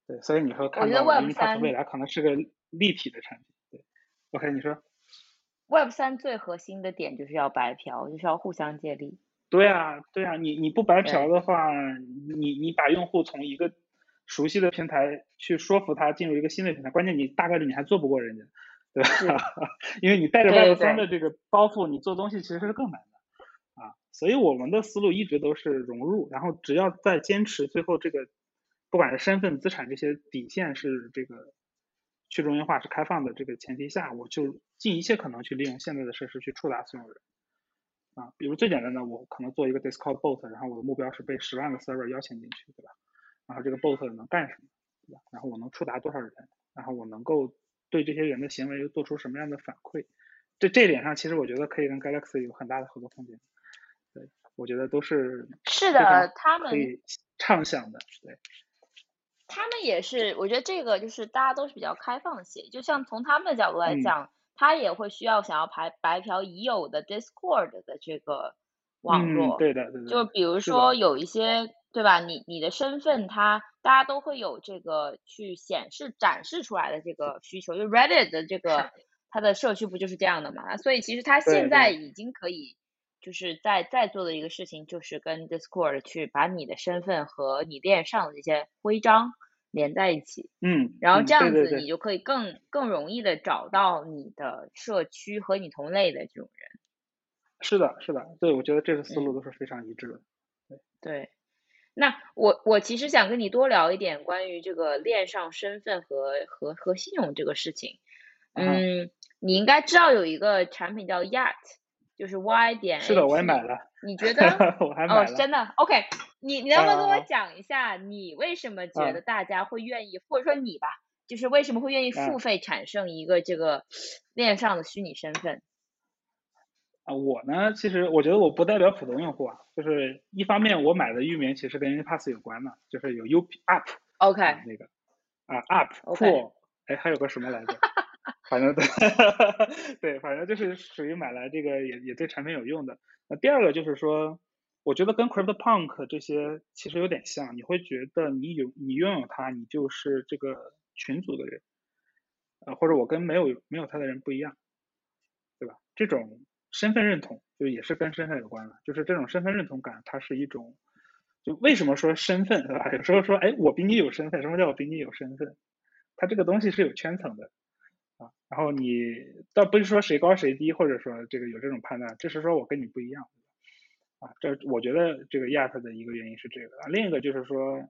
对，所以你说看到 Web 三未来可能是个立体的产品。对，OK，你说 Web 三最核心的点就是要白嫖，就是要互相借力。对啊，对啊，你你不白嫖的话，你你把用户从一个熟悉的平台去说服他进入一个新的平台，关键你大概率你还做不过人家，对吧？因为你带着 Web 三的这个包袱，你做东西其实是更难的啊。所以我们的思路一直都是融入，然后只要在坚持最后这个。不管是身份、资产这些底线是这个去中心化是开放的这个前提下，我就尽一切可能去利用现在的设施去触达所有人啊。比如最简单的，我可能做一个 Discord bot，然后我的目标是被十万个 server 邀请进去，对吧？然后这个 bot 能干什么，对吧？然后我能触达多少人？然后我能够对这些人的行为又做出什么样的反馈？这这点上，其实我觉得可以跟 Galaxy 有很大的合作空间。对，我觉得都是是的，他们可以畅想的，对。他们也是，我觉得这个就是大家都是比较开放的协议，就像从他们的角度来讲，他也会需要想要排白嫖已有的 Discord 的这个网络，对的，对的。就比如说有一些，对吧？你你的身份，他大家都会有这个去显示展示出来的这个需求，就 Reddit 的这个它的社区不就是这样的嘛？所以其实它现在已经可以。就是在在做的一个事情，就是跟 Discord 去把你的身份和你链上的这些徽章连在一起，嗯，然后这样子你就可以更更容易的找到你的社区和你同类的这种人。是的，是的，对，我觉得这个思路都是非常一致的。对，对，那我我其实想跟你多聊一点关于这个链上身份和和和信用这个事情。嗯，你应该知道有一个产品叫 Yacht。就是 Y 点是的，我也买了。你觉得？我还买了。哦，真的？OK，你你能不能跟我讲一下，你为什么觉得大家会愿意，或者说你吧，就是为什么会愿意付费产生一个这个链上的虚拟身份？啊，我呢，其实我觉得我不代表普通用户啊，就是一方面我买的域名其实跟 UniPass 有关的，就是有 UP OK 那个啊 Up Cool，哎，还有个什么来着？反正对，对，反正就是属于买来这个也也对产品有用的。那第二个就是说，我觉得跟 Crypto Punk 这些其实有点像，你会觉得你有你拥有它，你就是这个群组的人，呃，或者我跟没有没有它的人不一样，对吧？这种身份认同就也是跟身份有关的，就是这种身份认同感，它是一种，就为什么说身份，对吧？有时候说，哎，我比你有身份，什么叫我比你有身份？它这个东西是有圈层的。然后你倒不是说谁高谁低，或者说这个有这种判断，只是说我跟你不一样，啊，这我觉得这个亚特的一个原因是这个，另一个就是说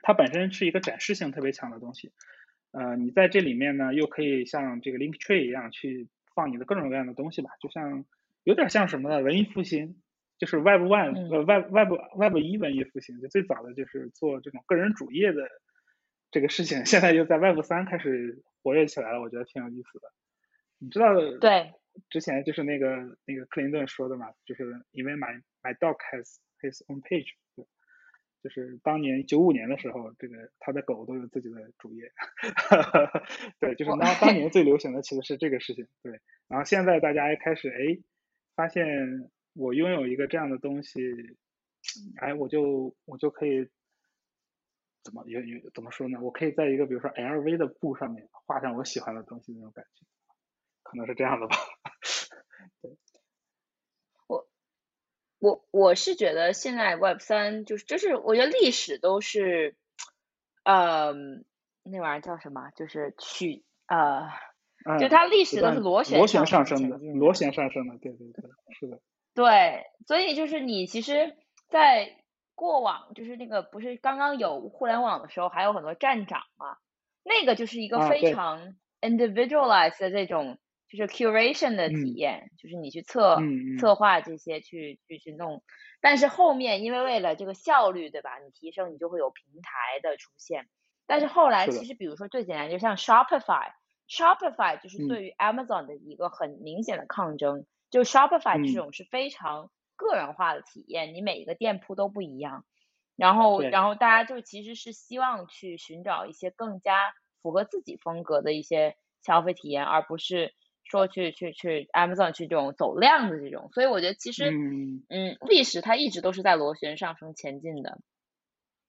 它本身是一个展示性特别强的东西，呃，你在这里面呢又可以像这个 Linktree 一样去放你的各种各样的东西吧，就像有点像什么呢？文艺复兴就是 Web One 呃 Web Web Web 一文艺复兴，就最早的就是做这种个人主页的这个事情，现在又在 Web 三开始活跃起来了，我觉得挺有意思的。你知道对之前就是那个那个克林顿说的嘛，就是因为 My My Dog has his own page，对就是当年九五年的时候，这个他的狗都有自己的主页，对，就是当当年最流行的其实是这个事情，对。然后现在大家一开始哎发现我拥有一个这样的东西，哎我就我就可以怎么有有怎么说呢？我可以在一个比如说 LV 的布上面画上我喜欢的东西那种感觉，可能是这样的吧。对。我我我是觉得现在 Web 三就是就是我觉得历史都是，呃，那玩意儿叫什么？就是去呃，就它历史都是螺旋螺旋上升的，螺旋上升的，对对对，是的。对，所以就是你其实，在过往就是那个不是刚刚有互联网的时候，还有很多站长嘛，那个就是一个非常 individualized 的这种。就是 curation 的体验，就是你去策策划这些，去去去弄。但是后面因为为了这个效率，对吧？你提升，你就会有平台的出现。但是后来其实，比如说最简单，就像 Shopify，Shopify 就是对于 Amazon 的一个很明显的抗争。就 Shopify 这种是非常个人化的体验，你每一个店铺都不一样。然后，然后大家就其实是希望去寻找一些更加符合自己风格的一些消费体验，而不是。说去去去 Amazon 去这种走量的这种，所以我觉得其实嗯，历史它一直都是在螺旋上升前进的，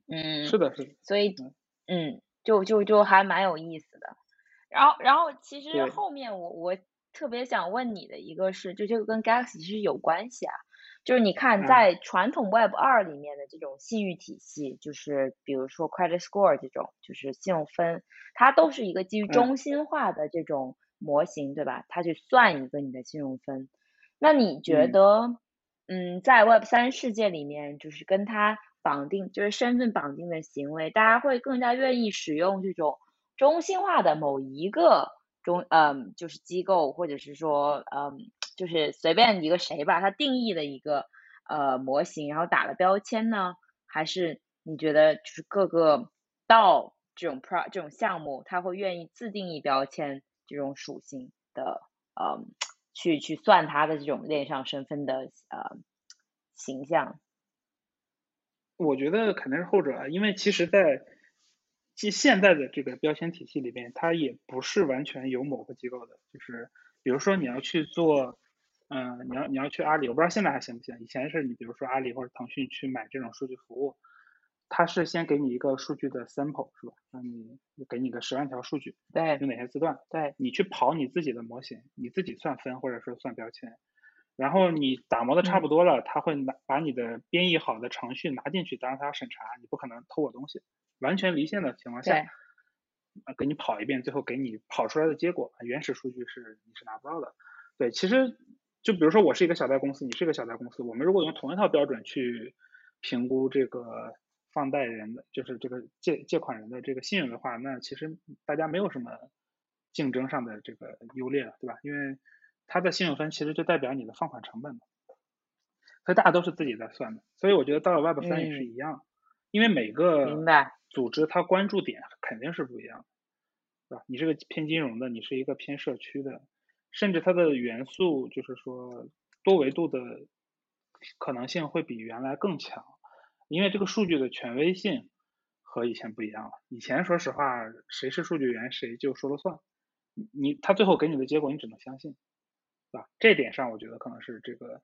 嗯，是的，是的，所以嗯，就就就还蛮有意思的。然后然后其实后面我我特别想问你的一个是，就这个跟 Galaxy 其实有关系啊，就是你看在传统 Web 二里面的这种信誉体系，就是比如说 Credit Score 这种，就是信用分，它都是一个基于中心化的这种。模型对吧？它去算一个你的信用分，那你觉得，嗯，在 Web 三世界里面，就是跟它绑定，就是身份绑定的行为，大家会更加愿意使用这种中心化的某一个中，嗯，就是机构，或者是说，嗯，就是随便一个谁吧，它定义的一个呃模型，然后打了标签呢？还是你觉得就是各个到这种 pro 这种项目，它会愿意自定义标签？这种属性的，呃，去去算它的这种链上身份的呃形象，我觉得肯定是后者啊，因为其实，在即现在的这个标签体系里边，它也不是完全由某个机构的，就是比如说你要去做，嗯，你要你要去阿里，我不知道现在还行不行，以前是你比如说阿里或者腾讯去买这种数据服务。它是先给你一个数据的 sample 是吧？让你给你个十万条数据，对，有哪些字段？对，你去跑你自己的模型，你自己算分或者说算标签，然后你打磨的差不多了，他会拿把你的编译好的程序拿进去，当然他要审查，你不可能偷我东西，完全离线的情况下，给你跑一遍，最后给你跑出来的结果，原始数据是你是拿不到的。对，其实就比如说我是一个小贷公司，你是一个小贷公司，我们如果用同一套标准去评估这个。放贷人的就是这个借借款人的这个信用的话，那其实大家没有什么竞争上的这个优劣了，对吧？因为他的信用分其实就代表你的放款成本嘛，所以大家都是自己在算的。所以我觉得到了 Web 三也是一样，因为每个组织它关注点肯定是不一样的，对吧？你是个偏金融的，你是一个偏社区的，甚至它的元素就是说多维度的可能性会比原来更强。因为这个数据的权威性和以前不一样了。以前说实话，谁是数据源谁就说了算，你他最后给你的结果你只能相信，对吧？这点上我觉得可能是这个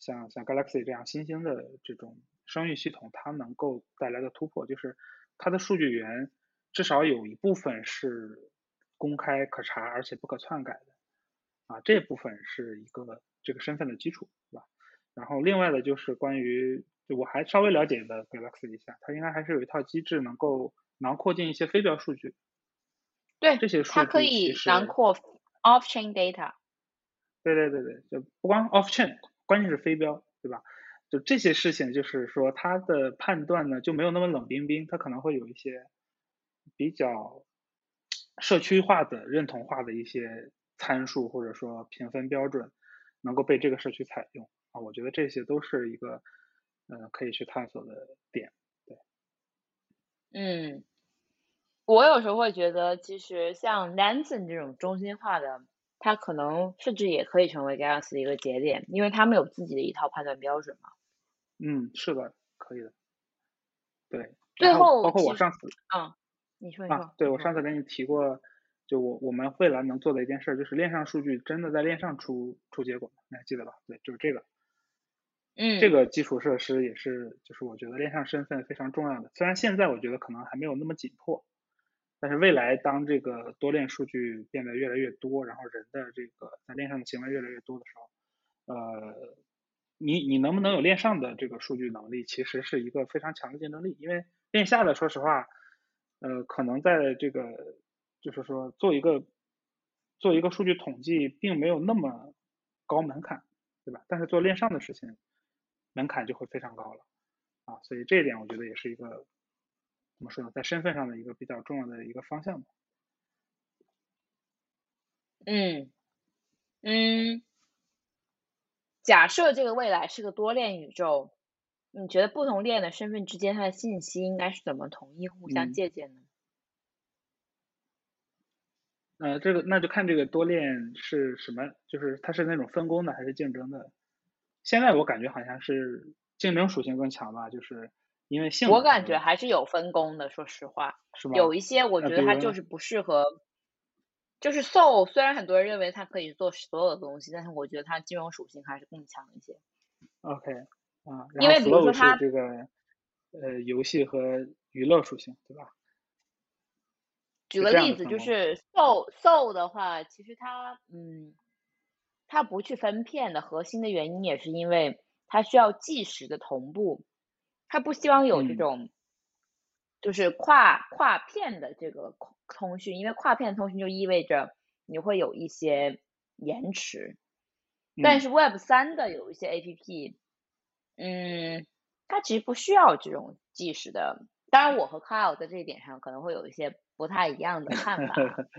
像像 Galaxy 这样新兴的这种声誉系统，它能够带来的突破，就是它的数据源至少有一部分是公开可查而且不可篡改的，啊，这部分是一个这个身份的基础，对吧？然后另外的就是关于。就我还稍微了解的 Galaxy 一下，它应该还是有一套机制能够囊括进一些非标数据。对，这些数据它可以囊括 off chain data。对对对对，就不光 off chain，关键是非标，对吧？就这些事情，就是说它的判断呢就没有那么冷冰冰，它可能会有一些比较社区化的、认同化的一些参数或者说评分标准，能够被这个社区采用。啊，我觉得这些都是一个嗯可以去探索的点。对，嗯，我有时候会觉得，其实像 Nansen 这种中心化的，它可能甚至也可以成为 Galaxy 的一个节点，因为他们有自己的一套判断标准嘛。嗯，是的，可以的。对，最后包括我上次，嗯，你说你说，对我上次跟你提过，就我我们未来能做的一件事，就是链上数据真的在链上出出结果，你还记得吧？对，就是这个，嗯，这个基础设施也是，就是我觉得链上身份非常重要的。虽然现在我觉得可能还没有那么紧迫，但是未来当这个多链数据变得越来越多，然后人的这个在链上的行为越来越多的时候，呃。你你能不能有链上的这个数据能力，其实是一个非常强的竞争力。因为链下的，说实话，呃，可能在这个就是说做一个做一个数据统计，并没有那么高门槛，对吧？但是做链上的事情，门槛就会非常高了啊。所以这一点我觉得也是一个怎么说呢，在身份上的一个比较重要的一个方向吧。嗯嗯。假设这个未来是个多链宇宙，你觉得不同链的身份之间它的信息应该是怎么统一、互相借鉴呢？呃，这个那就看这个多链是什么，就是它是那种分工的还是竞争的。现在我感觉好像是竞争属性更强吧，就是因为性。我感觉还是有分工的，说实话？有一些我觉得它就是不适合。就是 Soul，虽然很多人认为它可以做所有的东西，但是我觉得它金融属性还是更强一些。OK，啊，因为比如说它这个呃游戏和娱乐属性，对吧？举个例子，就是 Soul Soul 的话，其实它嗯，它不去分片的核心的原因也是因为它需要即时的同步，它不希望有这种就是跨跨片的这个。通讯，因为跨片通讯就意味着你会有一些延迟，但是 Web 三的有一些 APP，嗯，它其实不需要这种即时的。当然，我和 Kyle 在这一点上可能会有一些不太一样的看法。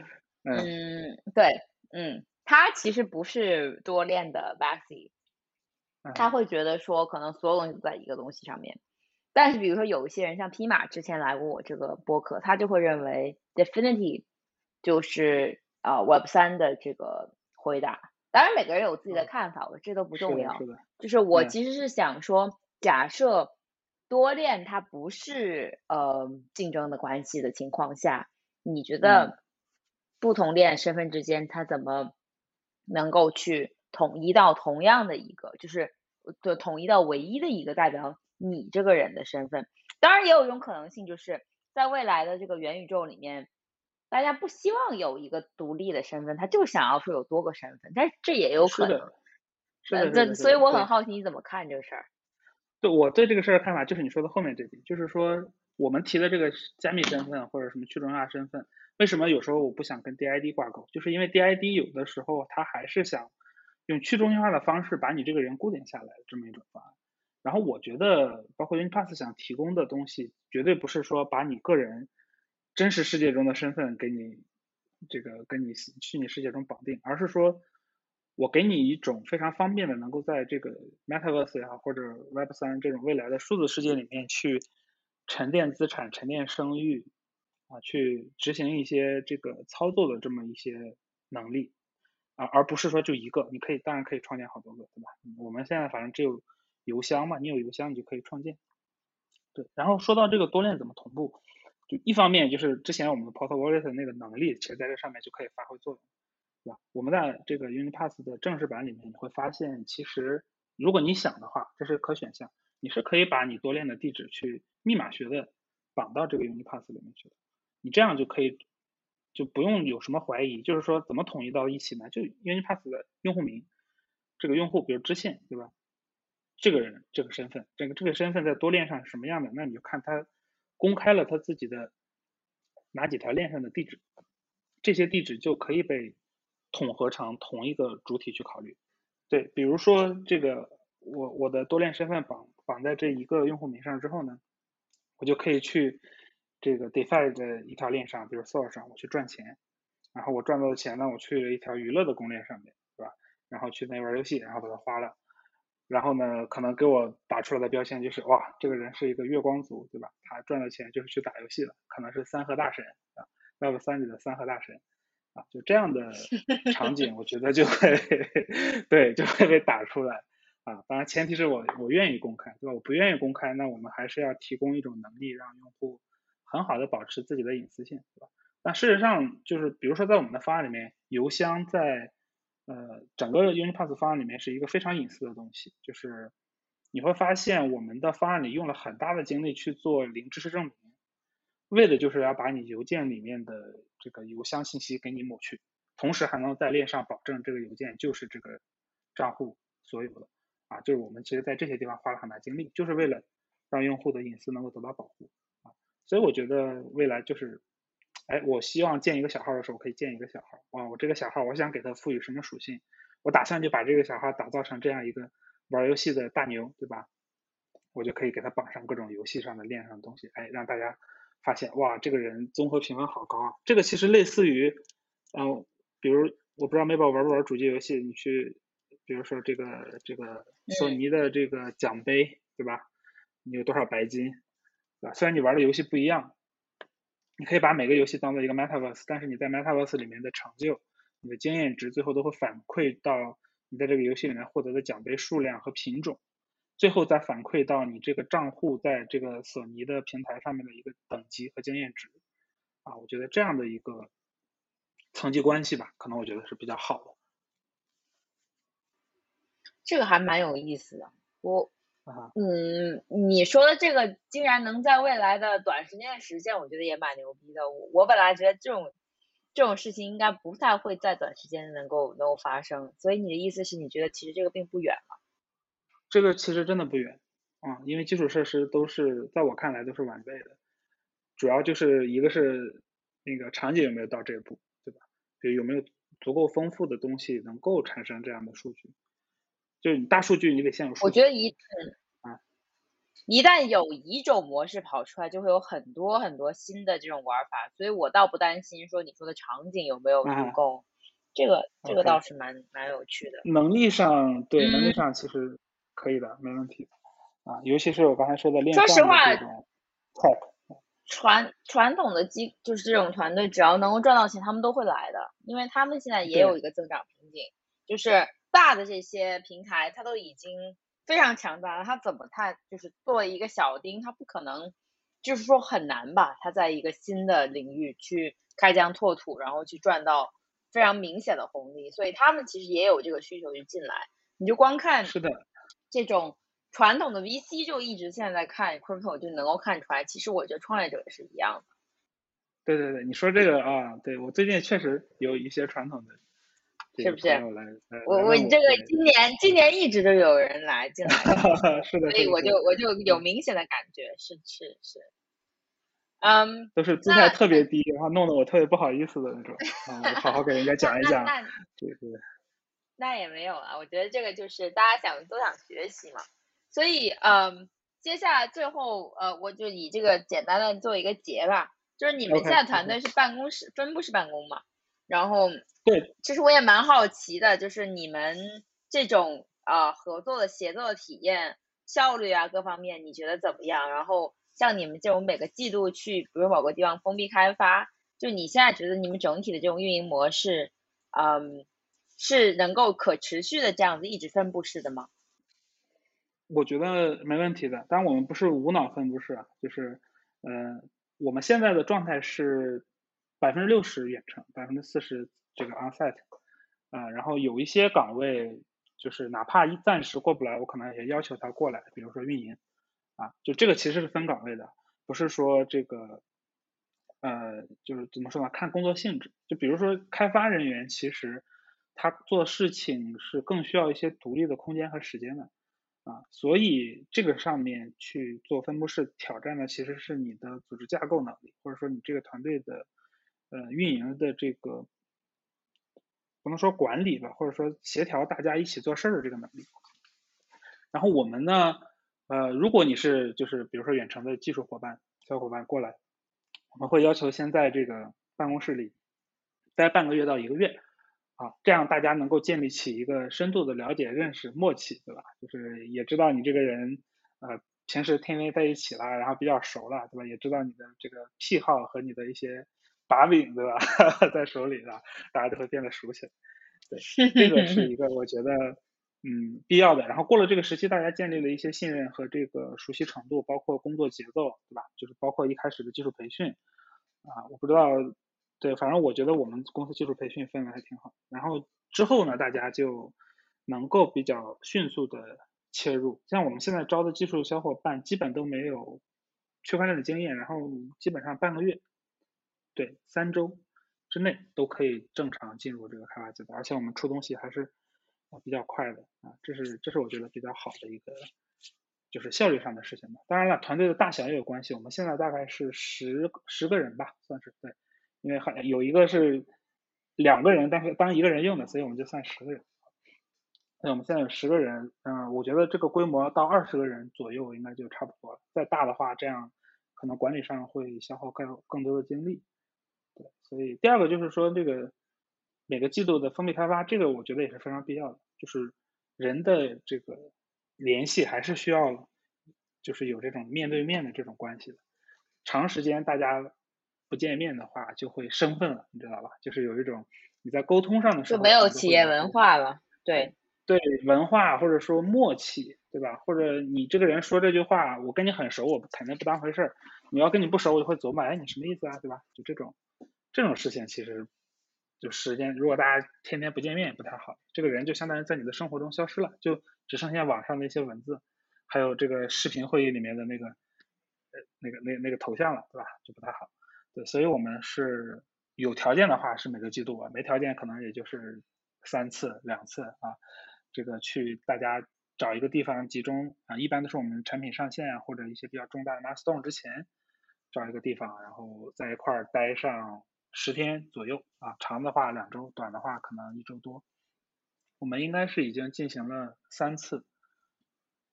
嗯，对，嗯，他其实不是多练的 Baxi，他会觉得说可能所有东西都在一个东西上面。但是，比如说有一些人，像匹马之前来过我这个播客，他就会认为 Definity 就是啊 Web 三的这个回答。当然，每个人有自己的看法，我这都不重要。就是我其实是想说，假设多链它不是呃竞争的关系的情况下，你觉得不同链身份之间它怎么能够去统一到同样的一个，就是就统一到唯一的一个代表？你这个人的身份，当然也有一种可能性，就是在未来的这个元宇宙里面，大家不希望有一个独立的身份，他就想要说有多个身份，但是这也有可能。是的。这所以我很好奇你怎么看这个事儿。对，我对这个事儿的看法就是你说的后面这点，就是说我们提的这个加密身份或者什么去中心化身份，为什么有时候我不想跟 DID 挂钩？就是因为 DID 有的时候它还是想用去中心化的方式把你这个人固定下来这么一种方案。然后我觉得，包括 Unipass 想提供的东西，绝对不是说把你个人真实世界中的身份给你这个跟你虚拟世界中绑定，而是说我给你一种非常方便的，能够在这个 Metaverse 也好，或者 Web 三这种未来的数字世界里面去沉淀资产、沉淀声誉啊，去执行一些这个操作的这么一些能力啊，而不是说就一个，你可以当然可以创建好多个，对吧？我们现在反正只有。邮箱嘛，你有邮箱，你就可以创建。对，然后说到这个多链怎么同步，就一方面就是之前我们的 Portal Wallet 那个能力，其实在这上面就可以发挥作用，对吧？我们在这个 Unipass 的正式版里面，你会发现，其实如果你想的话，这是可选项，你是可以把你多链的地址去密码学的绑到这个 Unipass 里面去的。你这样就可以，就不用有什么怀疑，就是说怎么统一到一起呢？就 Unipass 的用户名，这个用户比如支线，对吧？这个人这个身份，这个这个身份在多链上是什么样的？那你就看他公开了他自己的哪几条链上的地址，这些地址就可以被统合成同一个主体去考虑。对，比如说这个我我的多链身份绑绑在这一个用户名上之后呢，我就可以去这个 DeFi 的一条链上，比如 Sol 上，我去赚钱，然后我赚到的钱呢，我去了一条娱乐的公链上面，对吧？然后去那玩游戏，然后把它花了。然后呢，可能给我打出来的标签就是哇，这个人是一个月光族，对吧？他赚了钱就是去打游戏了，可能是三河大神啊，Web 三里的三河大神啊，就这样的场景，我觉得就会 对就会被打出来啊。当然前提是我我愿意公开，对吧？我不愿意公开，那我们还是要提供一种能力，让用户很好的保持自己的隐私性，对吧？那事实上就是，比如说在我们的方案里面，邮箱在呃，整个 UniPass 方案里面是一个非常隐私的东西，就是你会发现我们的方案里用了很大的精力去做零知识证明，为的就是要把你邮件里面的这个邮箱信息给你抹去，同时还能在链上保证这个邮件就是这个账户所有的啊，就是我们其实在这些地方花了很大精力，就是为了让用户的隐私能够得到保护啊，所以我觉得未来就是。哎，我希望建一个小号的时候，可以建一个小号。哇，我这个小号，我想给它赋予什么属性？我打算就把这个小号打造成这样一个玩游戏的大牛，对吧？我就可以给他绑上各种游戏上的链上的东西，哎，让大家发现，哇，这个人综合评分好高啊！这个其实类似于，嗯，比如我不知道 Mabel 玩不玩主机游戏，你去，比如说这个这个索尼的这个奖杯，对吧？你有多少白金，对吧？虽然你玩的游戏不一样。你可以把每个游戏当做一个 Metaverse，但是你在 Metaverse 里面的成就、你的经验值，最后都会反馈到你在这个游戏里面获得的奖杯数量和品种，最后再反馈到你这个账户在这个索尼的平台上面的一个等级和经验值。啊，我觉得这样的一个层级关系吧，可能我觉得是比较好的。这个还蛮有意思的，我。嗯，你说的这个竟然能在未来的短时间内实现，我觉得也蛮牛逼的。我我本来觉得这种这种事情应该不太会在短时间能够能够发生，所以你的意思是你觉得其实这个并不远了？这个其实真的不远啊，因为基础设施都是在我看来都是完备的，主要就是一个是那个场景有没有到这一步，对吧？就有没有足够丰富的东西能够产生这样的数据。就是你大数据，你得先有数据。我觉得一啊，一旦有一种模式跑出来，就会有很多很多新的这种玩法，所以我倒不担心说你说的场景有没有足够。这个这个倒是蛮蛮有趣的。能力上，对能力上其实可以的，没问题。啊，尤其是我刚才说的链说实话，快。传传统的机就是这种团队，只要能够赚到钱，他们都会来的，因为他们现在也有一个增长瓶颈，就是。大的这些平台，它都已经非常强大了，它怎么它就是作为一个小丁，它不可能，就是说很难吧？它在一个新的领域去开疆拓土，然后去赚到非常明显的红利，所以他们其实也有这个需求去进来。你就光看是的，这种传统的 VC 就一直现在看 crypto 就能够看出来，其实我觉得创业者也是一样的。对对对，你说这个啊，对我最近确实有一些传统的。是不是？我我这个今年今年一直都有人来进来，是的，所以我就我就有明显的感觉，是是是，嗯，都是姿态特别低，然后弄得我特别不好意思的那种，好好给人家讲一讲，对对。那也没有啊，我觉得这个就是大家想都想学习嘛，所以嗯，接下来最后呃，我就以这个简单的做一个结吧，就是你们现在团队是办公室分布式办公嘛？然后，对，其实我也蛮好奇的，就是你们这种啊合作的协作的体验效率啊各方面，你觉得怎么样？然后像你们这种每个季度去，比如某个地方封闭开发，就你现在觉得你们整体的这种运营模式，嗯，是能够可持续的这样子一直分布式的吗？我觉得没问题的，但我们不是无脑分布式啊，就是，嗯，我们现在的状态是。百分之六十远程，百分之四十这个 onsite，啊，然后有一些岗位就是哪怕一暂时过不来，我可能也要求他过来，比如说运营，啊，就这个其实是分岗位的，不是说这个，呃，就是怎么说呢？看工作性质，就比如说开发人员，其实他做事情是更需要一些独立的空间和时间的，啊，所以这个上面去做分布式挑战的，其实是你的组织架构能力，或者说你这个团队的。呃，运营的这个不能说管理吧，或者说协调大家一起做事儿的这个能力。然后我们呢，呃，如果你是就是比如说远程的技术伙伴、小伙伴过来，我们会要求先在这个办公室里待半个月到一个月啊，这样大家能够建立起一个深度的了解、认识、默契，对吧？就是也知道你这个人，呃，平时天天在一起啦，然后比较熟了，对吧？也知道你的这个癖好和你的一些把柄，对吧？在手里了，大家都会变得熟起来。对，这个是一个我觉得嗯必要的。然后过了这个时期，大家建立了一些信任和这个熟悉程度，包括工作节奏，对吧？就是包括一开始的技术培训啊，我不知道。对，反正我觉得我们公司技术培训氛围还挺好。然后之后呢，大家就能够比较迅速的切入。像我们现在招的技术小伙伴，基本都没有区块链的经验，然后基本上半个月，对，三周之内都可以正常进入这个开发阶段。而且我们出东西还是比较快的啊，这是这是我觉得比较好的一个就是效率上的事情吧。当然了，团队的大小也有关系。我们现在大概是十十个人吧，算是对。因为还有一个是两个人，但是当一个人用的，所以我们就算十个人。那我们现在有十个人，嗯，我觉得这个规模到二十个人左右应该就差不多了。再大的话，这样可能管理上会消耗更更多的精力。对，所以第二个就是说，这个每个季度的封闭开发，这个我觉得也是非常必要的。就是人的这个联系还是需要，就是有这种面对面的这种关系的。长时间大家。不见面的话就会生分了，你知道吧？就是有一种你在沟通上的时候就没有企业文化了，对对，文化或者说默契，对吧？或者你这个人说这句话，我跟你很熟，我肯定不当回事儿；你要跟你不熟，我就会琢磨，哎，你什么意思啊，对吧？就这种这种事情，其实就时间，如果大家天天不见面也不太好，这个人就相当于在你的生活中消失了，就只剩下网上的一些文字，还有这个视频会议里面的那个呃那个那那个头像了，对吧？就不太好。对，所以我们是有条件的话是每个季度啊，没条件可能也就是三次、两次啊。这个去大家找一个地方集中啊，一般都是我们产品上线啊或者一些比较重大的 milestone 之前找一个地方，然后在一块儿待上十天左右啊，长的话两周，短的话可能一周多。我们应该是已经进行了三次，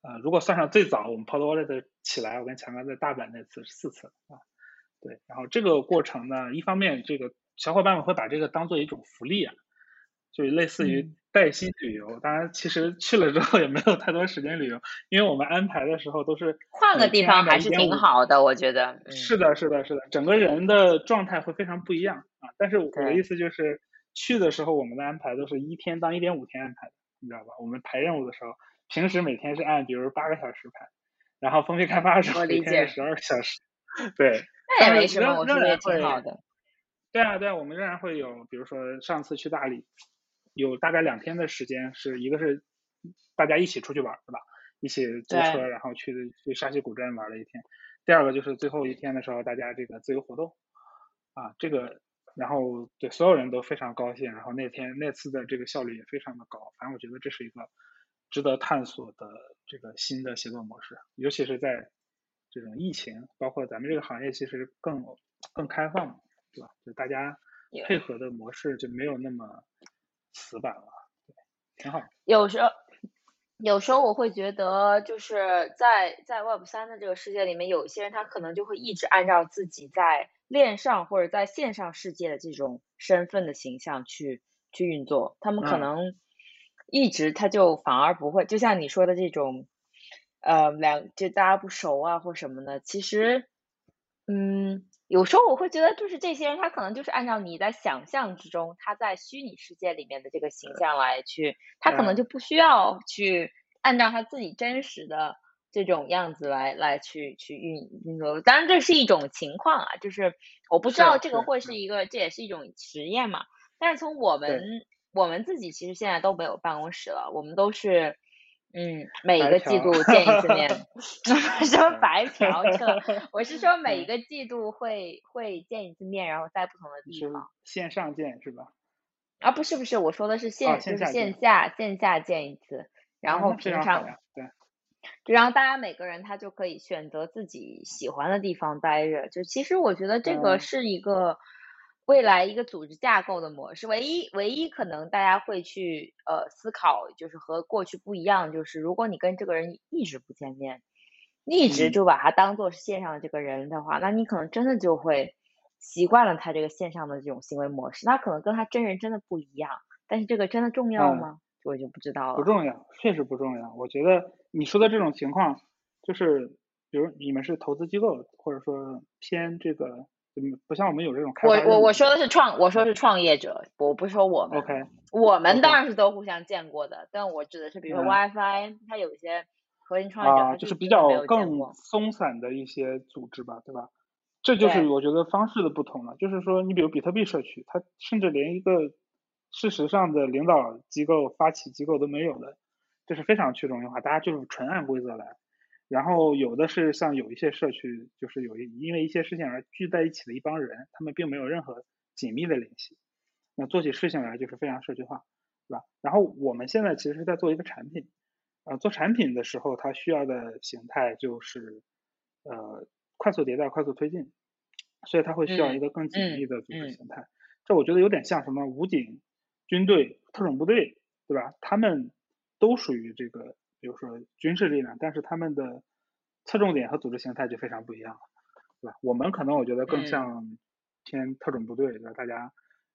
啊，如果算上最早我们 Pod Wallet 起来，我跟强哥在大阪那次是四次啊。对，然后这个过程呢，一方面这个小伙伴们会把这个当做一种福利啊，就是类似于带薪旅游。当然，其实去了之后也没有太多时间旅游，因为我们安排的时候都是换个地方还是挺好的，我觉得。是的，是的，是的，整个人的状态会非常不一样啊。但是我的意思就是，去的时候我们的安排都是一天当一点五天安排的，你知道吧？我们排任务的时候，平时每天是按比如八个小时排，然后封闭开发的时候每天十二个小时，对。那也没什么，我觉得也挺好的。对啊，对啊，我们仍然会有，比如说上次去大理，有大概两天的时间，是一个是大家一起出去玩，对吧？一起租车，然后去去沙溪古镇玩了一天。第二个就是最后一天的时候，大家这个自由活动啊，这个然后对所有人都非常高兴，然后那天那次的这个效率也非常的高。反正我觉得这是一个值得探索的这个新的协作模式，尤其是在。这种疫情，包括咱们这个行业，其实更更开放，对吧？就大家配合的模式就没有那么死板了，对，挺好。有时候，有时候我会觉得，就是在在 Web 三的这个世界里面，有些人他可能就会一直按照自己在链上或者在线上世界的这种身份的形象去去运作，他们可能一直他就反而不会，就像你说的这种。呃，两就大家不熟啊，或什么的，其实，嗯，有时候我会觉得，就是这些人他可能就是按照你在想象之中，他在虚拟世界里面的这个形象来去，他可能就不需要去按照他自己真实的这种样子来来去去运运作。当然，这是一种情况啊，就是我不知道这个会是一个，这也是一种实验嘛。但是从我们我们自己其实现在都没有办公室了，我们都是。嗯，每一个季度见一次面，什么白嫖车？我是说每一个季度会会见一次面，然后在不同的地方。线上见是吧？啊，不是不是，我说的是线就是线下线下见一次，然后平常对，就让大家每个人他就可以选择自己喜欢的地方待着。就其实我觉得这个是一个。未来一个组织架构的模式，唯一唯一可能大家会去呃思考，就是和过去不一样，就是如果你跟这个人一直不见面，一直就把他当做是线上的这个人的话，那你可能真的就会习惯了他这个线上的这种行为模式，那可能跟他真人真的不一样，但是这个真的重要吗？我就不知道了。不重要，确实不重要。我觉得你说的这种情况，就是比如你们是投资机构，或者说偏这个，嗯，不像我们有这种开我我我说的是创，我说是创业者，我不是说我们。OK。我们当然是都互相见过的，但我指的是，比如说 WiFi，它有一些核心创业者，啊，就是比较更松散的一些组织吧，对吧？这就是我觉得方式的不同了。就是说，你比如比特币社区，它甚至连一个事实上的领导机构、发起机构都没有的，这是非常去中心化，大家就是纯按规则来。然后有的是像有一些社区，就是有一因为一些事情而聚在一起的一帮人，他们并没有任何紧密的联系。那做起事情来就是非常社区化，对吧？然后我们现在其实是在做一个产品，呃，做产品的时候，它需要的形态就是呃快速迭代、快速推进，所以它会需要一个更紧密的组织形态。这我觉得有点像什么武警、军队、特种部队，对吧？他们都属于这个，比如说军事力量，但是他们的侧重点和组织形态就非常不一样了，对吧？我们可能我觉得更像偏特种部队，对吧？大家。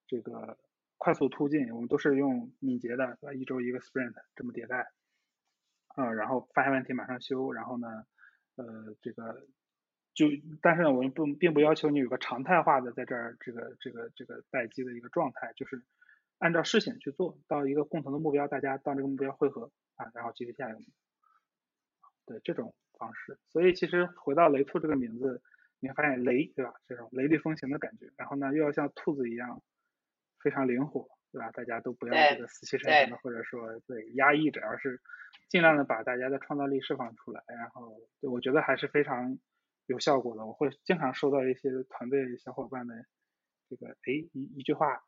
这个快速突进，我们都是用敏捷的，对吧？一周一个 sprint 这么迭代，呃，然后发现问题马上修，然后呢，呃，这个就，但是呢，我们不并不要求你有个常态化的在这儿这个这个这个待机的一个状态，就是按照事情去做到一个共同的目标，大家到这个目标汇合啊，然后继续下一个，对这种方式。所以其实回到雷兔这个名字，你会发现雷，对吧？这种雷厉风行的感觉，然后呢，又要像兔子一样。非常灵活，对吧？大家都不要这个死气沉沉的，或者说对压抑着，而是尽量的把大家的创造力释放出来。然后，我觉得还是非常有效果的。我会经常收到一些团队小伙伴的这个，哎，一一句话，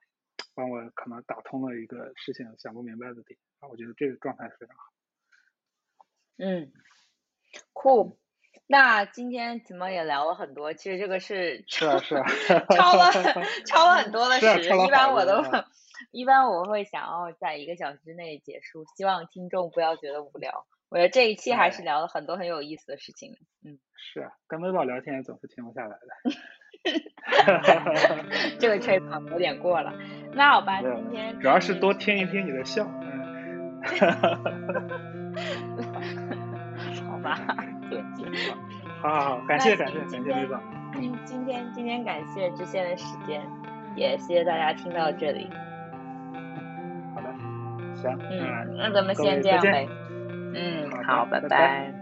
帮我可能打通了一个事情想不明白的点。啊，我觉得这个状态非常好。嗯，cool。那今天怎么也聊了很多？其实这个是是啊是啊，超了 超了很多的时，一般我都一般我会想要在一个小时之内结束，希望听众不要觉得无聊。我觉得这一期还是聊了很多很有意思的事情。嗯，是啊，跟微宝聊天总是停不下来的。这个吹捧有点过了。那好吧，今天主要是多听一听你的笑。嗯 好吧。好好好，感谢感谢感谢李总。今今天今天感谢知县的时间，也谢谢大家听到这里。好的，行，嗯，那咱们先这样呗。嗯，好，拜拜。